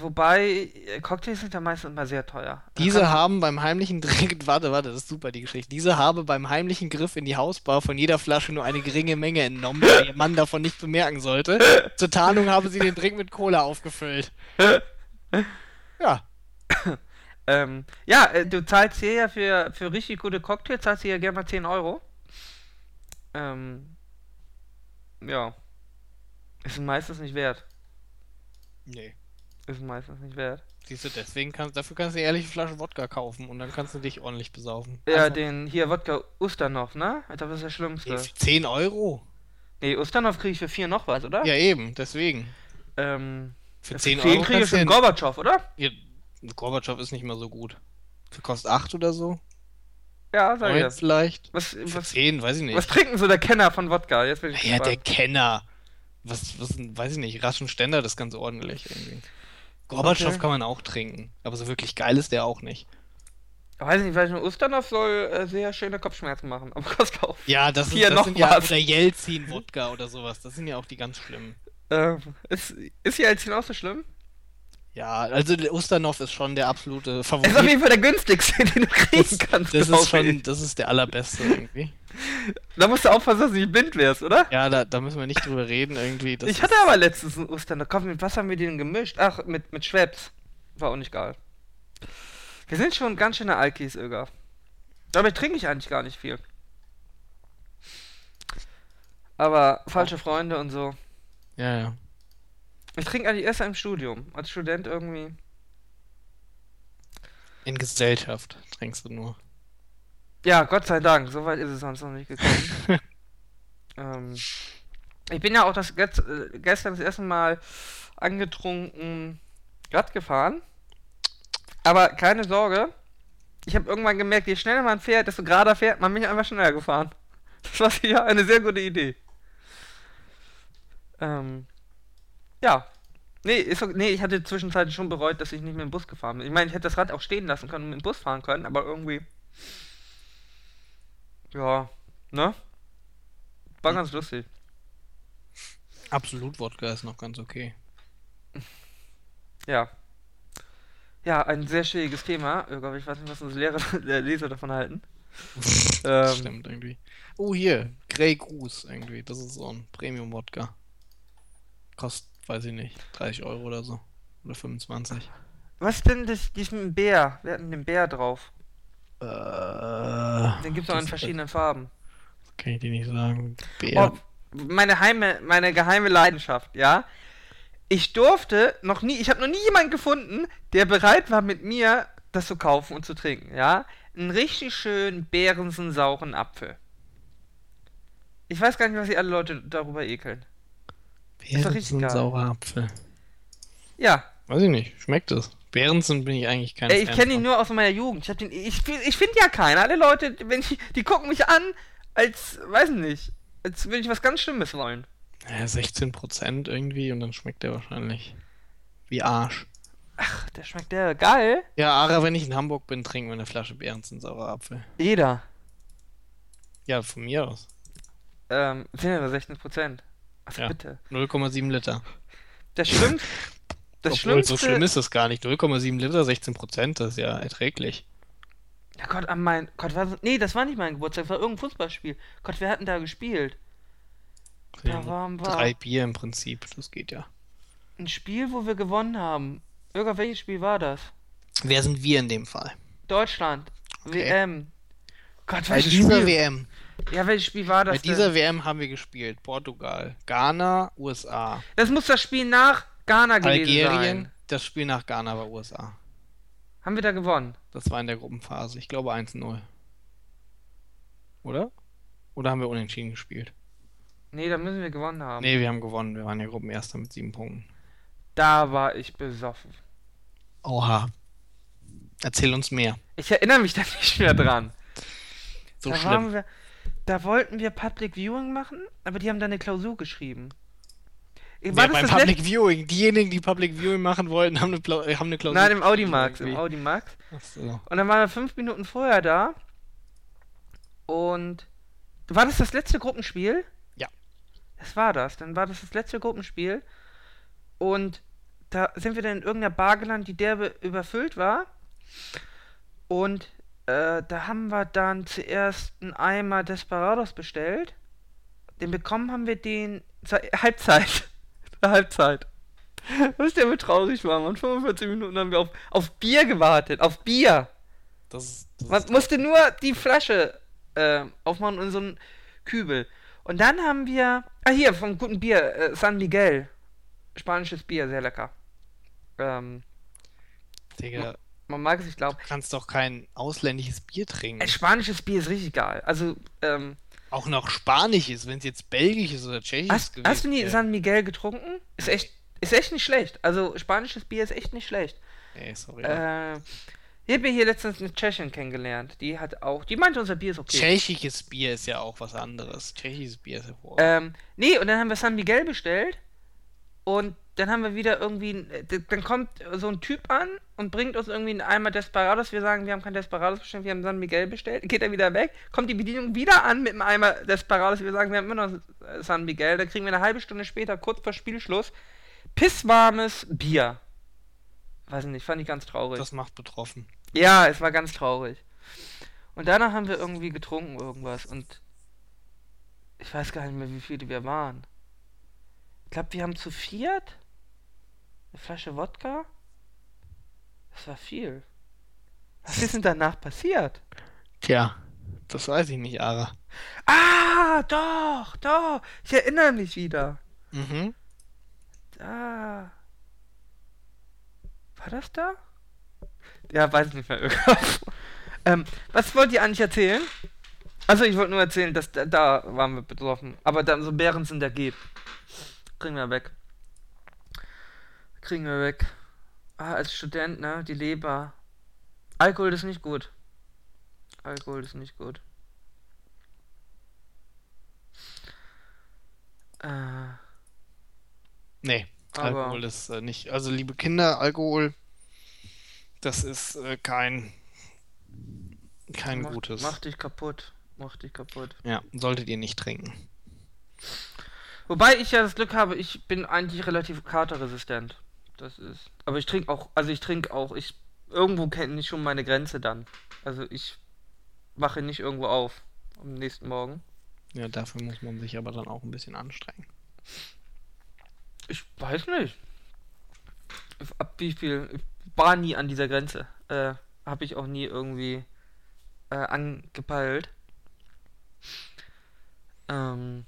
wobei, äh, Cocktails sind ja meistens immer sehr teuer. Da Diese kannst- haben beim heimlichen Drink, warte, warte, das ist super, die Geschichte. Diese habe beim heimlichen Griff in die Hausbar von jeder Flasche nur eine geringe Menge entnommen, da ihr Mann davon nicht bemerken sollte. Zur Tarnung habe sie den Drink mit Cola aufgefüllt. Ja, Ähm, ja, äh, du zahlst hier ja für, für richtig gute Cocktails, zahlst du ja gerne mal 10 Euro. Ähm, ja. Ist meistens nicht wert. nee. Ist meistens nicht wert. Siehst du, deswegen kannst, dafür kannst du eine ehrliche Flasche Wodka kaufen und dann kannst du dich ordentlich besaufen. Ja, Einfach- den hier Wodka Ustanov, ne? Ich glaube, das ist das Schlimmste. Nee, für 10 Euro? Nee, Ustanov kriege ich für 4 noch was, oder? Ja, eben, deswegen. Ähm, Für für 10 10 Euro kriege ich schon Gorbatschow, oder? Ja, Gorbatschow ist nicht mal so gut. Für kostet 8 oder so? Ja, sag ich 9 ja. vielleicht? Was, Für was, 10, weiß ich nicht. was trinken so der Kenner von Wodka? Jetzt bin ich Ja, der gespannt. Kenner. Was, was, weiß ich nicht, Raschen Ständer, das ist ganz ordentlich irgendwie. Gorbatschow Okay. kann man auch trinken, aber so wirklich geil ist der auch nicht. Weiß nicht, weil Ustanov soll äh, sehr schöne Kopfschmerzen machen, aber kostet auch. Ja, das, ist, Hier das noch sind ja, oder Jelzin-Wodka oder sowas, das sind ja auch die ganz schlimmen. Ähm, ist, ist hier jetzt hinaus so schlimm? Ja, also der Ustanov ist schon der absolute Er ist auf Favorit. jeden Fall der günstigste, den du kriegen kannst. Das ist schon, ich. das ist der allerbeste irgendwie. Da musst du aufpassen, dass du nicht blind wirst, oder? Ja, da, da müssen wir nicht drüber reden irgendwie. Das ich hatte aber letztens einen Ostern. Komm, mit was haben wir den gemischt? Ach, mit, mit Schweppes. War auch nicht geil. Wir sind schon ganz schöne Alkis, Öger. Dabei trinke ich eigentlich gar nicht viel. Aber falsche Freunde und so. Ja, ja. Ich trinke eigentlich erst im Studium. Als Student irgendwie. In Gesellschaft trinkst du nur. Ja, Gott sei Dank. So weit ist es sonst noch nicht gekommen. ähm, ich bin ja auch das äh, gestern das erste Mal angetrunken Rad gefahren. Aber keine Sorge. Ich habe irgendwann gemerkt, je schneller man fährt, desto gerader fährt man, bin ich einfach schneller gefahren. Das war sicher eine sehr gute Idee. Ähm, ja. Nee, ist, nee, ich hatte zwischenzeitlich schon bereut, dass ich nicht mit dem Bus gefahren bin. Ich meine, ich hätte das Rad auch stehen lassen können und mit dem Bus fahren können, aber irgendwie. Ja, ne? War ganz lustig. Absolut Wodka ist noch ganz okay. Ja. Ja, ein sehr schwieriges Thema. Ich weiß nicht, was unsere Lehrer, der Leser davon halten. Ähm, stimmt irgendwie. Oh, hier, Grey Goose irgendwie. Das ist so ein Premium-Wodka. Kostet, weiß ich nicht, 30 Euro oder so. Oder 25. Was denn das, diesen Bär? Wir hatten den Bär drauf. Äh, Den gibt es auch in verschiedenen Farben. Kann ich dir nicht sagen. Bär. Oh, meine Heime, meine geheime Leidenschaft, ja. Ich durfte noch nie, ich habe noch nie jemanden gefunden, der bereit war, mit mir das zu kaufen und zu trinken, ja. Einen richtig schönen Bärensen sauren Apfel. Ich weiß gar nicht, was sich alle Leute darüber ekeln. Beeren sind geil. saurer Apfel. Ja, Weiß ich nicht, schmeckt es. Beerensen bin ich eigentlich kein ey, ich kenne ihn nur aus meiner Jugend. Ich, hab den, ich, ich finde ja keinen. Alle Leute, wenn ich, die gucken mich an, als, weiß nicht, als würde ich was ganz Schlimmes wollen. Ja, 16% irgendwie und dann schmeckt der wahrscheinlich. Wie Arsch. Ach, der schmeckt der geil. Ja, Ara, wenn ich in Hamburg bin, trinken wir eine Flasche Behrensen saurer Apfel. Jeder. Ja, von mir aus. Ähm, sind ja nur 16 Prozent. Also Ja. bitte. 0,7 Liter. Das stimmt. Das Obwohl, Schlimmste. so schlimm ist das gar nicht. 0,7 Liter, 16 Prozent, das ist ja erträglich. Ja Gott, an mein. Gott, war das, nee, das war nicht mein Geburtstag, das war irgendein Fußballspiel. Gott, wir hatten da gespielt. Da Ja, waren wir. Drei Bier im Prinzip, das geht ja. Ein Spiel, wo wir gewonnen haben. Irgend welches Spiel war das? Wer sind wir in dem Fall? Deutschland. Okay. WM. Gott, Bei welches dieser? WM. Ja, welches Spiel war das Bei dieser denn? WM haben wir gespielt. Portugal, Ghana, USA, Das muss das Spiel nach Ghana gewesen Algerien. sein. Das Spiel nach Ghana war USA. Haben wir da gewonnen? Das war in der Gruppenphase. Ich glaube 1-0. Oder? Oder haben wir unentschieden gespielt? Nee, da müssen wir gewonnen haben. Nee, wir haben gewonnen. Wir waren ja Gruppenerster mit sieben Punkten. Da war ich besoffen. Oha. Erzähl uns mehr. Ich erinnere mich da nicht mehr dran. So da, schlimm. waren wir, da wollten wir Public Viewing machen, aber die haben da eine Klausur geschrieben. War Ja, beim Public letzte- Viewing. Diejenigen, die Public Viewing machen wollten, haben eine, äh, haben eine Klausur. Nein, im Audimax, im. Audimax. So. Und dann waren wir fünf Minuten vorher da. Und war das das letzte Gruppenspiel? Ja. Das war das. Dann war das das letzte Gruppenspiel. Und da sind wir dann in irgendeiner Bar gelandet, die derbe überfüllt war. Und äh, da haben wir dann zuerst einen Eimer Desperados bestellt. Den bekommen haben wir den zur Halbzeit. Zur Halbzeit. Was der mit traurig war, man. 45 Minuten haben wir auf, auf Bier gewartet. Auf Bier. Das ist, das Man musste nur die Flasche äh, aufmachen und so einen Kübel. Und dann haben wir. Ah, hier, vom guten Bier, äh, San Miguel. Spanisches Bier, sehr lecker. Ähm, Digga, man mag es, ich glaube. du kannst doch kein ausländisches Bier trinken. Äh, spanisches Bier ist richtig geil. Also, ähm, Auch noch Spanisch ist, wenn es jetzt Belgisch ist oder Tschechisch hast, gewesen hast du nie wäre. San Miguel getrunken? Ist echt, ist echt nicht schlecht. Also, spanisches Bier ist echt nicht schlecht. Nee, sorry. Äh, ich habe hier letztens eine Tschechin kennengelernt. Die hat auch. Die meinte, unser Bier ist okay. Tschechisches Bier ist ja auch was anderes. Tschechisches Bier ist hervorragend. Ähm, nee, und dann haben wir San Miguel bestellt. Und dann haben wir wieder irgendwie. äh, Dann kommt so ein Typ an und bringt uns irgendwie einen Eimer Desperados. Wir sagen, wir haben kein Desperados bestellt, wir haben San Miguel bestellt. Geht er wieder weg. Kommt die Bedienung wieder an mit einem Eimer Desperados. Wir sagen, wir haben immer noch San Miguel. Dann kriegen wir eine halbe Stunde später, kurz vor Spielschluss, pisswarmes Bier. Weiß nicht, fand ich ganz traurig. das macht betroffen. Ja, es war ganz traurig. Und danach haben wir irgendwie getrunken irgendwas und ich weiß gar nicht mehr, wie viele wir waren. Ich glaube, wir haben zu viert eine Flasche Wodka. Das war viel. Was ist denn danach passiert? Tja, das weiß ich nicht, Ara. Ah, doch, doch. Ich erinnere mich wieder. Mhm. Da. War das da? Ja, weiß nicht mehr. irgendwas. ähm, was wollt ihr eigentlich erzählen? Also ich wollte nur erzählen, dass da, da waren wir betroffen. Aber dann so Bärensen, der geht. Kriegen wir weg. Kriegen wir weg. Ah, als Student, ne? Die Leber. Alkohol ist nicht gut. Alkohol ist nicht gut. Äh, Nee, Aber- Alkohol ist äh, nicht. Also, liebe Kinder, Alkohol, das ist äh, kein. kein Mach- gutes. Mach dich kaputt. Mach dich kaputt. Ja, solltet ihr nicht trinken. Wobei ich ja das Glück habe, ich bin eigentlich relativ katerresistent. Das ist. Aber ich trinke auch, also ich trinke auch, ich irgendwo kenne ich schon meine Grenze dann. Also ich wache nicht irgendwo auf am nächsten Morgen. Ja, dafür muss man sich aber dann auch ein bisschen anstrengen. Ich weiß nicht. Ab wie viel. Ich war nie an dieser Grenze. Äh, habe ich auch nie irgendwie äh, angepeilt. Ähm.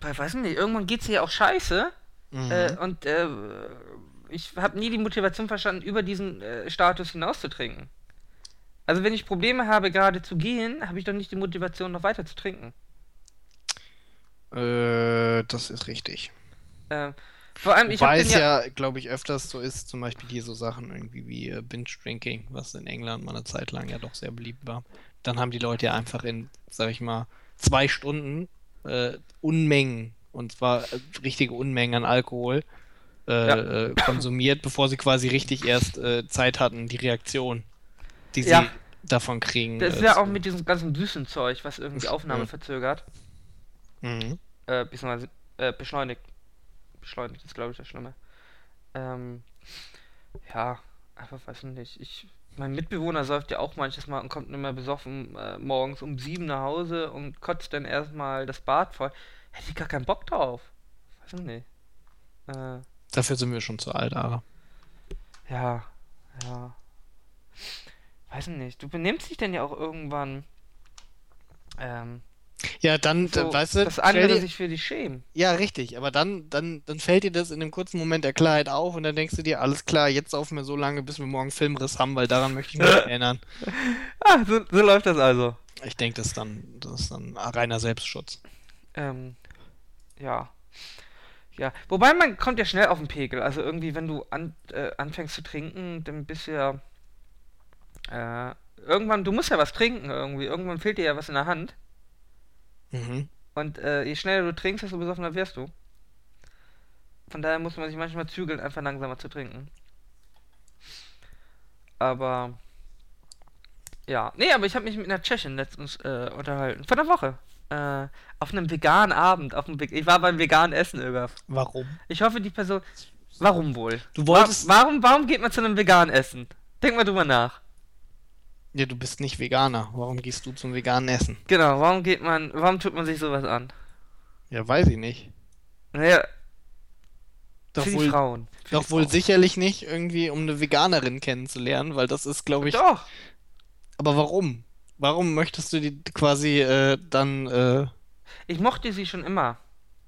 Weil, weiß nicht, irgendwann geht's hier auch scheiße. Mhm. Äh, und äh, ich habe nie die Motivation verstanden, über diesen äh, Status hinaus zu trinken. Also wenn ich Probleme habe, gerade zu gehen, habe ich doch nicht die Motivation, noch weiter zu trinken. Äh, das ist richtig. Äh, vor allem, ich Wobei es ja, ja, glaube ich, öfters so ist, zum Beispiel hier so Sachen irgendwie wie äh, Binge-Drinking, was in England mal eine Zeit lang ja doch sehr beliebt war. Dann haben die Leute ja einfach in, sag ich mal, zwei Stunden äh, Unmengen, und zwar äh, richtige Unmengen an Alkohol, äh, Ja. äh, konsumiert, bevor sie quasi richtig erst äh, Zeit hatten, die Reaktion, die sie Ja. davon kriegen. Das ist äh, ja auch mit diesem ganzen süßen Zeug, was irgendwie Ja. Aufnahme verzögert. Mhm. Äh, beziehungsweise äh, beschleunigt. Beschleunigt ist, glaube ich, das Schlimme. Ähm, ja, einfach weiß ich nicht. Ich, mein Mitbewohner säuft ja auch manches Mal und kommt immer besoffen äh, morgens um sieben nach Hause und kotzt dann erstmal das Bad voll. Hätte ich gar keinen Bock drauf. Weiß ich nicht. Äh, Dafür sind wir schon zu alt, Ara. ja, ja. Weiß ich nicht. Du benimmst dich denn ja auch irgendwann. Ähm, Ja, dann, so, weißt du, dass andere sich für dich schämen. ja, richtig, aber dann, dann, dann fällt dir das in dem kurzen Moment der Klarheit auf und dann denkst du dir, alles klar, jetzt saufen wir so lange, bis wir morgen Filmriss haben, weil daran möchte ich mich erinnern. Ah, so, so läuft das also. Ich denke, das ist dann, das ist dann reiner Selbstschutz. Ähm, ja. Ja, wobei man kommt ja schnell auf den Pegel. Also irgendwie, wenn du an, äh, anfängst zu trinken, dann bist du ja äh, irgendwann, du musst ja was trinken irgendwie. Irgendwann fehlt dir ja was in der Hand. Mhm. Und äh, je schneller du trinkst, desto besoffener wirst du. Von daher muss man sich manchmal zügeln, einfach langsamer zu trinken. Aber ja, nee, aber ich habe mich mit einer Tschechin letztens äh, unterhalten. Vor einer Woche. Äh, auf einem veganen Abend. Auf einem ich war beim veganen Essen, Ögaf. Warum? Ich hoffe, die Person. Warum wohl? Du wolltest- Wa warum, warum geht man zu einem veganen Essen? Denk mal drüber nach. Ja, du bist nicht Veganer. Warum gehst du zum veganen Essen? Genau, warum geht man, warum tut man sich sowas an? Ja, weiß ich nicht. Naja, Doch für die wohl, Frauen. Für doch die wohl Frauen. sicherlich nicht irgendwie, um eine Veganerin kennenzulernen, weil das ist, glaube ich. Doch. Aber warum? Warum möchtest du die quasi äh, dann. Äh... Ich mochte sie schon immer.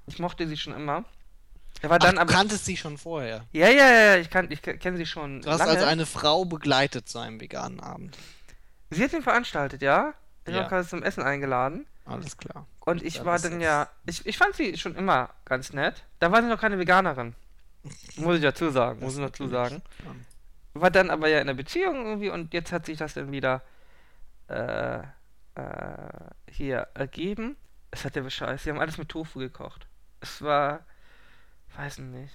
Ich mochte sie schon immer. Aber Ach, dann du aber. kanntest sie schon vorher. Ja, ja, ja, ich, ich kenne sie schon Du hast lange. also eine Frau begleitet zu einem veganen Abend. Sie hat ihn veranstaltet, ja. Ich Ja. quasi zum Essen eingeladen. Alles klar. Und ich war dann ja. Ich, ich fand sie schon immer ganz nett. Da war sie noch keine Veganerin. Muss ich dazu sagen. Muss ich dazu sagen. War dann aber ja in einer Beziehung irgendwie und jetzt hat sich das dann wieder äh, äh, hier ergeben. Es hat der Bescheiß. Sie haben alles mit Tofu gekocht. Es war. Weiß nicht.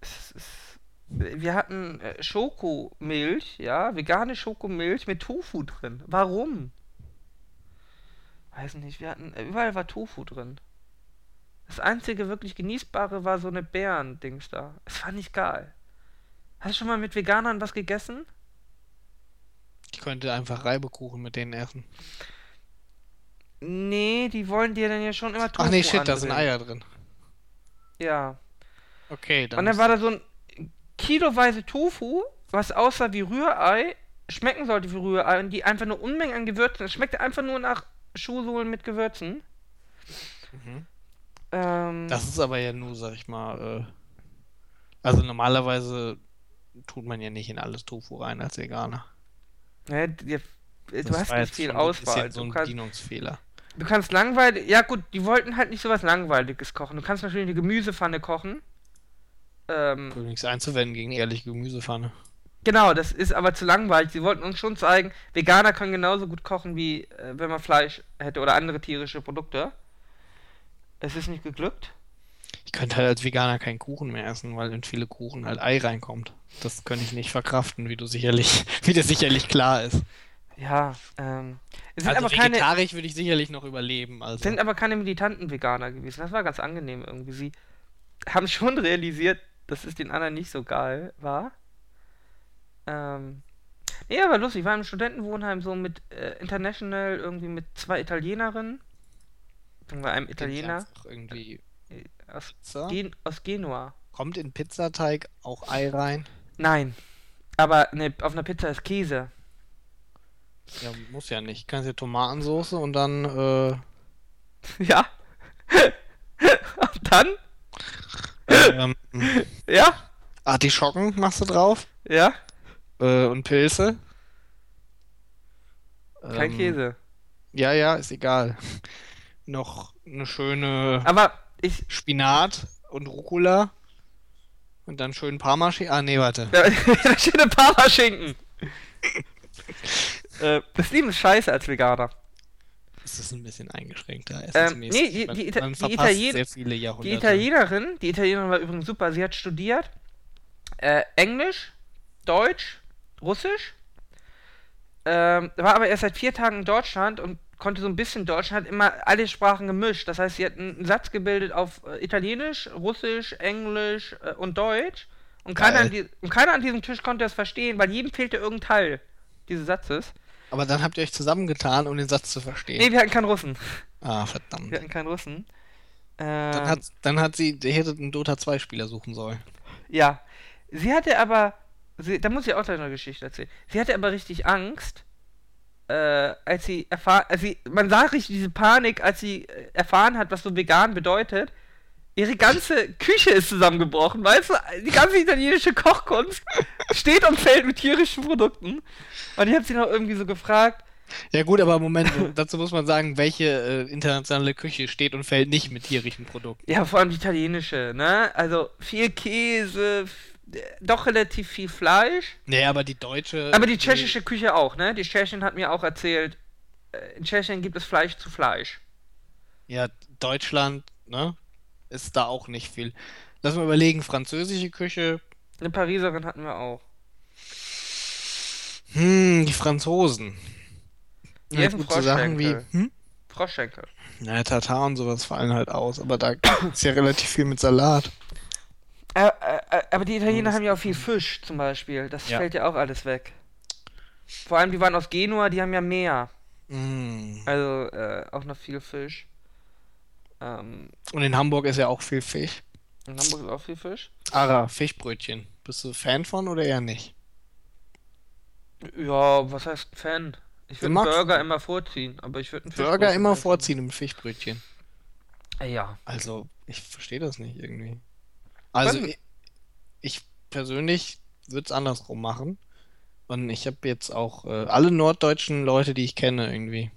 Es ist. Wir hatten äh, Schokomilch, ja, vegane Schokomilch mit Tofu drin. Warum? Weiß nicht, wir hatten. äh, Überall war Tofu drin. Das einzige wirklich genießbare war so eine Beeren-Dings da. Es war nicht geil. Hast du schon mal mit Veganern was gegessen? Ich könnte einfach Reibekuchen mit denen essen. Nee, die wollen dir dann ja schon immer Tofu Ach nee, shit, da sind andrehen. Eier drin. Ja. Okay, dann. Und dann war da so ein kiloweise Tofu, was aussah wie Rührei, schmecken sollte wie Rührei und die einfach nur Unmengen an Gewürzen. Es schmeckte einfach nur nach Schuhsohlen mit Gewürzen. Mhm. Ähm, Das ist aber ja nur, sag ich mal, äh, also normalerweise tut man ja nicht in alles Tofu rein als Veganer. Ja, die, du Das hast nicht viel Auswahl. bisschen so Du ein kannst, Bedienungsfehler. du kannst langweilig. Ja, gut, die wollten halt nicht sowas Langweiliges kochen. Du kannst natürlich eine Gemüsepfanne kochen. Ähm, Übrigens einzuwenden gegen ehrliche Gemüsepfanne. Genau, das ist aber zu langweilig. Sie wollten uns schon zeigen, Veganer können genauso gut kochen, wie äh, wenn man Fleisch hätte oder andere tierische Produkte. Es ist nicht geglückt. Ich könnte halt als Veganer keinen Kuchen mehr essen, weil in viele Kuchen halt Ei reinkommt. Das könnte ich nicht verkraften, wie du sicherlich, wie dir sicherlich klar ist. Ja, ähm. Es sind Also aber keine, vegetarisch würde ich sicherlich noch überleben. Also. sind aber keine militanten Veganer gewesen. Das war ganz angenehm irgendwie. Sie haben schon realisiert, dass es den anderen nicht so geil war. Ähm. Nee, aber lustig. Ich war im Studentenwohnheim so mit äh, International, irgendwie mit zwei Italienerinnen. War einem Italiener einfach irgendwie äh, aus. Gen aus Genua. Kommt in Pizzateig auch Ei rein? Nein. Aber ne, auf einer Pizza ist Käse. Ja, muss ja nicht. Kannst ja Tomatensauce und dann äh, Ja. Und dann? ähm, Ja? Artischocken machst du drauf Ja? äh, und Pilze. Kein Ähm, Käse. Ja, ja, ist egal. Noch eine schöne Aber ich. Spinat und Rucola. Und dann schön Parmaschinken. Ah, nee, warte. Da, da steht ein Parmaschinken. äh, das Leben ist scheiße als Veganer. Das ist ein bisschen eingeschränkter. Ähm, nee, die- man, die man die Italien- sehr viele Die. Italienerin, die Italienerin war übrigens super. Sie hat studiert Äh, Englisch, Deutsch, Russisch. Ähm, war aber erst seit vier Tagen in Deutschland und konnte so ein bisschen Deutsch, hat immer alle Sprachen gemischt. Das heißt, sie hat einen Satz gebildet auf äh, Italienisch, Russisch, Englisch äh, und Deutsch. Und keiner, an die, und keiner an diesem Tisch konnte das verstehen, weil jedem fehlte irgendein Teil dieses Satzes. Aber dann habt ihr euch zusammengetan, um den Satz zu verstehen. Nee, wir hatten keinen Russen. Ah, verdammt. Wir hatten keinen Russen. Dann Ähm, hat, dann hat sie, ihr hättet einen Dota 2 Spieler suchen sollen. Ja. Sie hatte aber. Sie, da muss ich auch gleich noch eine Geschichte erzählen. Sie hatte aber richtig Angst, äh, als sie erfahren. Sie, man sah richtig diese Panik, als sie äh, erfahren hat, was so vegan bedeutet. Ihre ganze Küche ist zusammengebrochen, weißt du? Die ganze italienische Kochkunst steht und fällt mit tierischen Produkten. Und ich habe sie noch irgendwie so gefragt. Ja gut, aber Moment, dazu muss man sagen, welche äh, internationale Küche steht und fällt nicht mit tierischen Produkten. Ja, vor allem die italienische, ne? Also viel Käse, äh, doch relativ viel Fleisch. Nee, aber die deutsche... Aber die tschechische Küche auch, ne? Die Tschechin hat mir auch erzählt, äh, in Tschechien gibt es Fleisch zu Fleisch. Ja, Deutschland, ne? Ist da auch nicht viel. Lass mal überlegen, französische Küche. Eine Pariserin hatten wir auch. Hm, die Franzosen. Die Ja, gut, so Sachen wie... Froschschenkel. Hm? Froschschenkel. Ja, Tatar und sowas fallen halt aus, aber da ist ja relativ viel mit Salat. Äh, äh, äh, aber die Italiener haben ja auch viel Fisch zum Beispiel. Das Ja. fällt ja auch alles weg. Vor allem, die waren aus Genua, die haben ja Meer. Mm. Also äh, auch noch viel Fisch. Ähm, Und in Hamburg ist ja auch viel Fisch. in Hamburg ist auch viel Fisch. Ara, Fischbrötchen. Bist du Fan von oder eher nicht? Ja, was heißt Fan? Ich würde Burger immer vorziehen, aber ich würde Burger immer essen. vorziehen im Fischbrötchen. Ja. Also, ich verstehe das nicht irgendwie. Also, ich, ich persönlich würde es andersrum machen. Und ich habe jetzt auch äh, alle norddeutschen Leute, die ich kenne, irgendwie,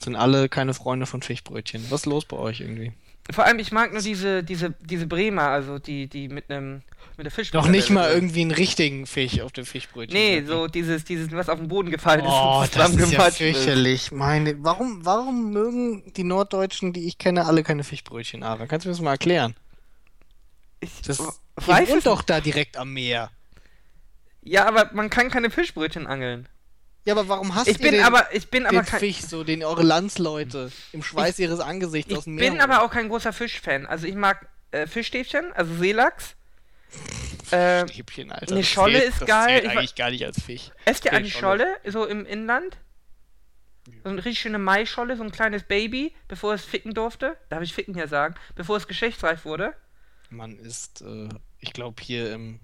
sind alle keine Freunde von Fischbrötchen. Was ist los bei euch irgendwie? Vor allem, ich mag nur diese, diese, diese Bremer, also die, die mit einem mit der Fisch. Noch nicht mal irgendwie einen richtigen Fisch auf dem Fischbrötchen. Nee, drin. so dieses, dieses, was auf den Boden gefallen ist. Oh, das ist ja zusammengematscht ist. fürchterlich. Meine, warum, warum mögen die Norddeutschen, die ich kenne, alle keine Fischbrötchen, Ara? Kannst du mir das mal erklären? Ich Das weiß es doch da direkt am Meer. Ja, aber man kann keine Fischbrötchen angeln. Ja, aber warum hast Ich ihr bin den, aber, ich bin aber kein, Fisch, so den eure Landsleute im Schweiß ihres Angesichts ich aus dem Meer bin aber auch kein großer Fischfan. Also ich mag äh, Fischstäbchen, also Seelachs. Äh, Stäbchen, Alter. eine das Scholle zählt, ist das geil. Ich wa- eigentlich gar nicht als Fisch. esst ihr eine Scholle, so im Inland? So eine richtig schöne Maischolle, so ein kleines Baby, bevor es ficken durfte. Darf ich ficken hier sagen? Bevor es geschlechtsreif wurde. Man isst, äh, ich glaube hier im,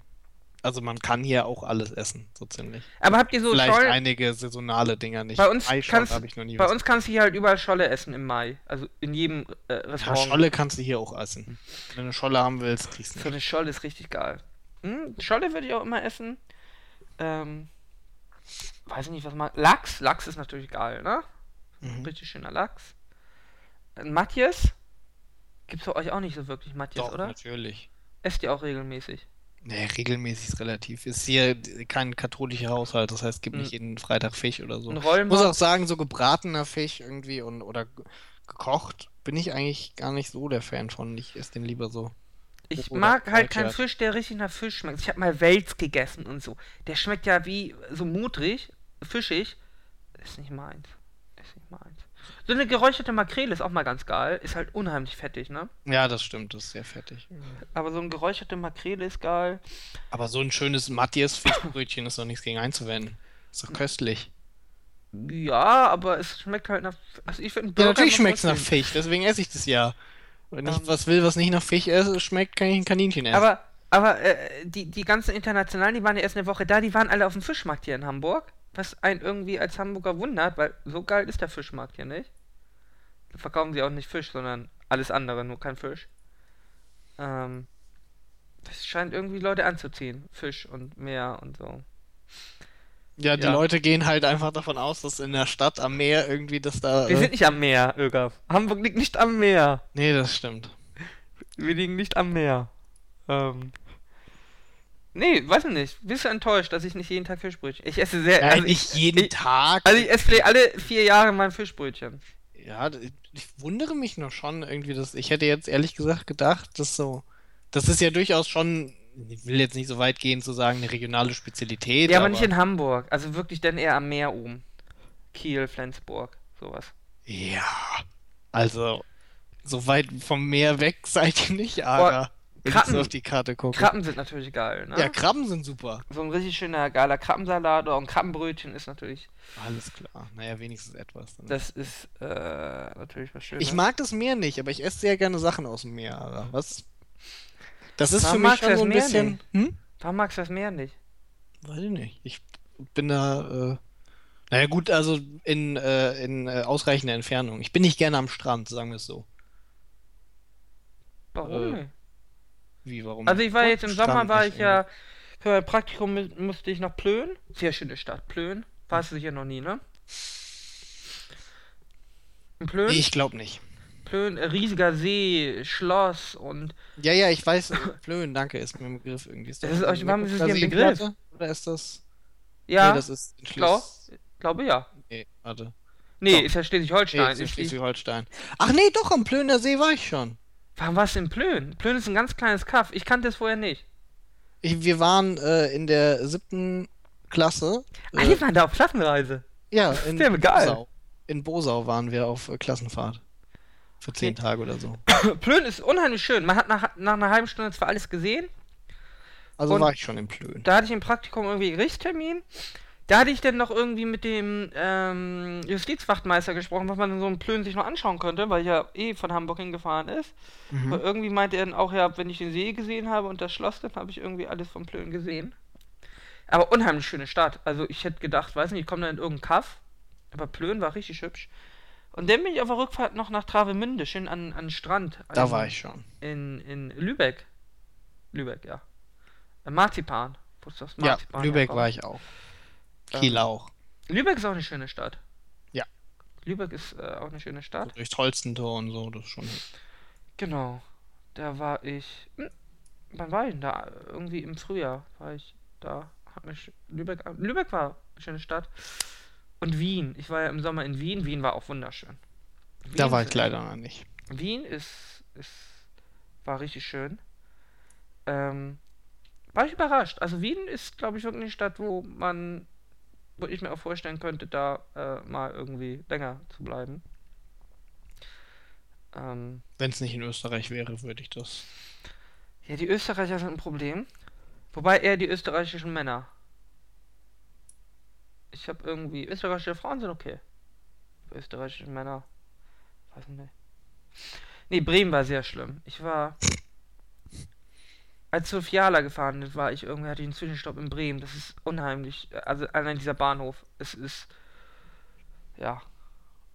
also man kann hier auch alles essen, so ziemlich. Aber habt ihr so Vielleicht Schollen? einige saisonale Dinger nicht. Bei uns kannst, bei uns kannst du hier halt überall Scholle essen im Mai. Also in jedem äh, Ja, Restaurant. Scholle kannst du hier auch essen. Wenn du eine Scholle haben willst, kriegst du So nicht. eine Scholle ist richtig geil. Hm, Scholle würde ich auch immer essen. Ähm, weiß ich nicht, was man. Lachs, Lachs ist natürlich geil, ne? Mhm. Richtig schöner Lachs. Äh, Matthias? Gibt's bei euch auch nicht so wirklich Matthias, Doch, oder? natürlich. Esst ihr auch regelmäßig? Nee, regelmäßig ist relativ. Ist hier kein katholischer Haushalt, das heißt, gibt Mhm. nicht jeden Freitag Fisch oder so. Ich muss auch sagen, so gebratener Fisch irgendwie und oder ge- gekocht bin ich eigentlich gar nicht so der Fan von. Ich esse den lieber so. Ich Oder mag halt keinen. Fisch, der richtig nach Fisch schmeckt. Ich habe mal Wels gegessen und so. Der schmeckt ja wie so mutrig, fischig. Ist nicht meins. Ist nicht meins. So eine geräucherte Makrele ist auch mal ganz geil. Ist halt unheimlich fettig, ne? Ja, das stimmt, das ist sehr fettig. Aber so eine geräucherte Makrele ist geil. Aber so ein schönes Matthias Fischbrötchen ist doch nichts gegen einzuwenden. Ist doch köstlich. Ja, aber es schmeckt halt nach. Also ich finde Ja, natürlich schmeckt es nach Fisch, deswegen esse ich das ja. Wenn ich Ähm. was will, was nicht nach Fisch esse, schmeckt, kann ich ein Kaninchen essen. Aber, aber äh, die, die ganzen Internationalen, die waren ja erst eine Woche da, die waren alle auf dem Fischmarkt hier in Hamburg. Was einen irgendwie als Hamburger wundert, weil so geil ist der Fischmarkt hier nicht. Da verkaufen sie auch nicht Fisch, sondern alles andere, nur kein Fisch. Ähm, das scheint irgendwie Leute anzuziehen. Fisch und Meer und so. ja, die ja. Leute gehen halt einfach davon aus, dass in der Stadt am Meer irgendwie das da. Wir äh, sind nicht am Meer, Ögaf. Hamburg liegt nicht am Meer. Nee, das stimmt. Wir liegen nicht am Meer. Ähm. Nee, weiß ich nicht. Bist du enttäuscht, dass ich nicht jeden Tag Fischbrötchen? Ich esse sehr. Ja, also nicht ich, jeden ich, Tag. Also ich esse vielleicht alle vier Jahre mein Fischbrötchen. Ja, ich wundere mich noch schon irgendwie, dass ich hätte jetzt ehrlich gesagt gedacht, dass so, das ist ja durchaus schon ich will jetzt nicht so weit gehen zu sagen, eine regionale Spezialität. Ja, aber nicht in Hamburg. Also wirklich dann eher am Meer oben. Kiel, Flensburg, sowas. Ja, also so weit vom Meer weg seid ihr nicht, aber Krabben- auf die Karte gucke. Krabben sind natürlich geil, ne? Ja, Krabben sind super. so ein richtig schöner, geiler Krabbensalat oder ein Krabbenbrötchen ist natürlich, Alles klar. Naja, wenigstens etwas. Dann. das ist äh, natürlich was Schönes. Ich mag das Meer nicht, aber ich esse sehr gerne Sachen aus dem Meer, Alter. Was? Das ist Warum für mich magst du schon das so ein Meer bisschen. Hm? Warum magst du das Meer nicht? Weiß ich nicht. Ich bin da. Äh... Naja, gut, also in, äh, in äh, ausreichender Entfernung. Ich bin nicht gerne am Strand, sagen wir es so. Warum Äh? Wie, warum? Also ich war jetzt im Sommer, war ich ja, für mein Praktikum mu- musste ich nach Plön. Sehr schöne Stadt, Plön. Warst du sicher noch nie, ne? In Plön? Nee, ich glaube nicht. Plön, äh, riesiger See, Schloss und Ja, ja, ich weiß. äh, Flöhen, danke, ist mir ein Begriff irgendwie. Ist Das das ist euch- warum ist es dir ein? Begriff? Oder ist das. ja, Nee, das ist in klar. Schles- glaube ja. Nee, warte. Nee, Doch. ist ja Nee, Schleswig-Holstein. ist in ist Schleswig-Holstein. Ach nee, doch, am Plöner See war ich schon. Warum warst du in Plön? Plön ist ein ganz kleines Kaff. Ich kannte es vorher nicht. Ich, wir waren äh, in der siebten Klasse. Ah, Äh, die waren da auf Klassenreise. ja, in sehr geil. Bosau. In Bosau waren wir auf äh, Klassenfahrt. Für zehn Okay. Tage oder so. Plön ist unheimlich schön. Man hat nach, nach einer halben Stunde zwar alles gesehen. Also Und- war ich schon im Plön. Da hatte ich im Praktikum irgendwie Gerichtstermin. Da hatte ich dann noch irgendwie mit dem ähm, Justizwachtmeister gesprochen, was man in so einem Plön sich noch anschauen könnte, weil ich ja eh von Hamburg hingefahren ist. Mhm. Und irgendwie meinte er dann auch, ja, wenn ich den See gesehen habe und das Schloss, dann habe ich irgendwie alles von Plön gesehen. Aber unheimlich schöne Stadt. Also ich hätte gedacht, weiß nicht, ich komme da in irgendeinen Kaff. Aber Plön war richtig hübsch. Und dann bin ich auf der Rückfahrt noch nach Travemünde, schön an, an den Strand. Da in- war ich schon. In, in Lübeck. Lübeck, ja. Marzipan. Wo ist das Ja, Marzipan Lübeck war ich auch. Kiel Ähm, auch. Lübeck ist auch eine schöne Stadt. Ja. Lübeck ist äh, auch eine schöne Stadt. Durchs Holstentor und so, das ist schon. Genau. Da war ich. Hm, wann war ich denn da? Irgendwie im Frühjahr war ich da. Hat mich Lübeck. Lübeck war eine schöne Stadt. Und Wien. Ich war ja im Sommer in Wien. Wien war auch wunderschön. Da Wien war ist- ich leider noch nicht. Wien ist, ist war richtig schön. Ähm, war ich überrascht. Also Wien ist, glaube ich, wirklich eine Stadt, wo man, wo ich mir auch vorstellen könnte, da äh, mal irgendwie länger zu bleiben. Ähm, Wenn es nicht in Österreich wäre, würde ich das. ja, die Österreicher sind ein Problem. Wobei eher die österreichischen Männer. Ich habe irgendwie. Österreichische Frauen sind okay. Österreichische Männer. Weiß nicht. Nee, Bremen war sehr schlimm. Ich war. Als wir Fiala gefahren war ich irgendwie, hatte ich einen Zwischenstopp in Bremen. Das ist unheimlich. Also allein dieser Bahnhof. Es ist. Ja.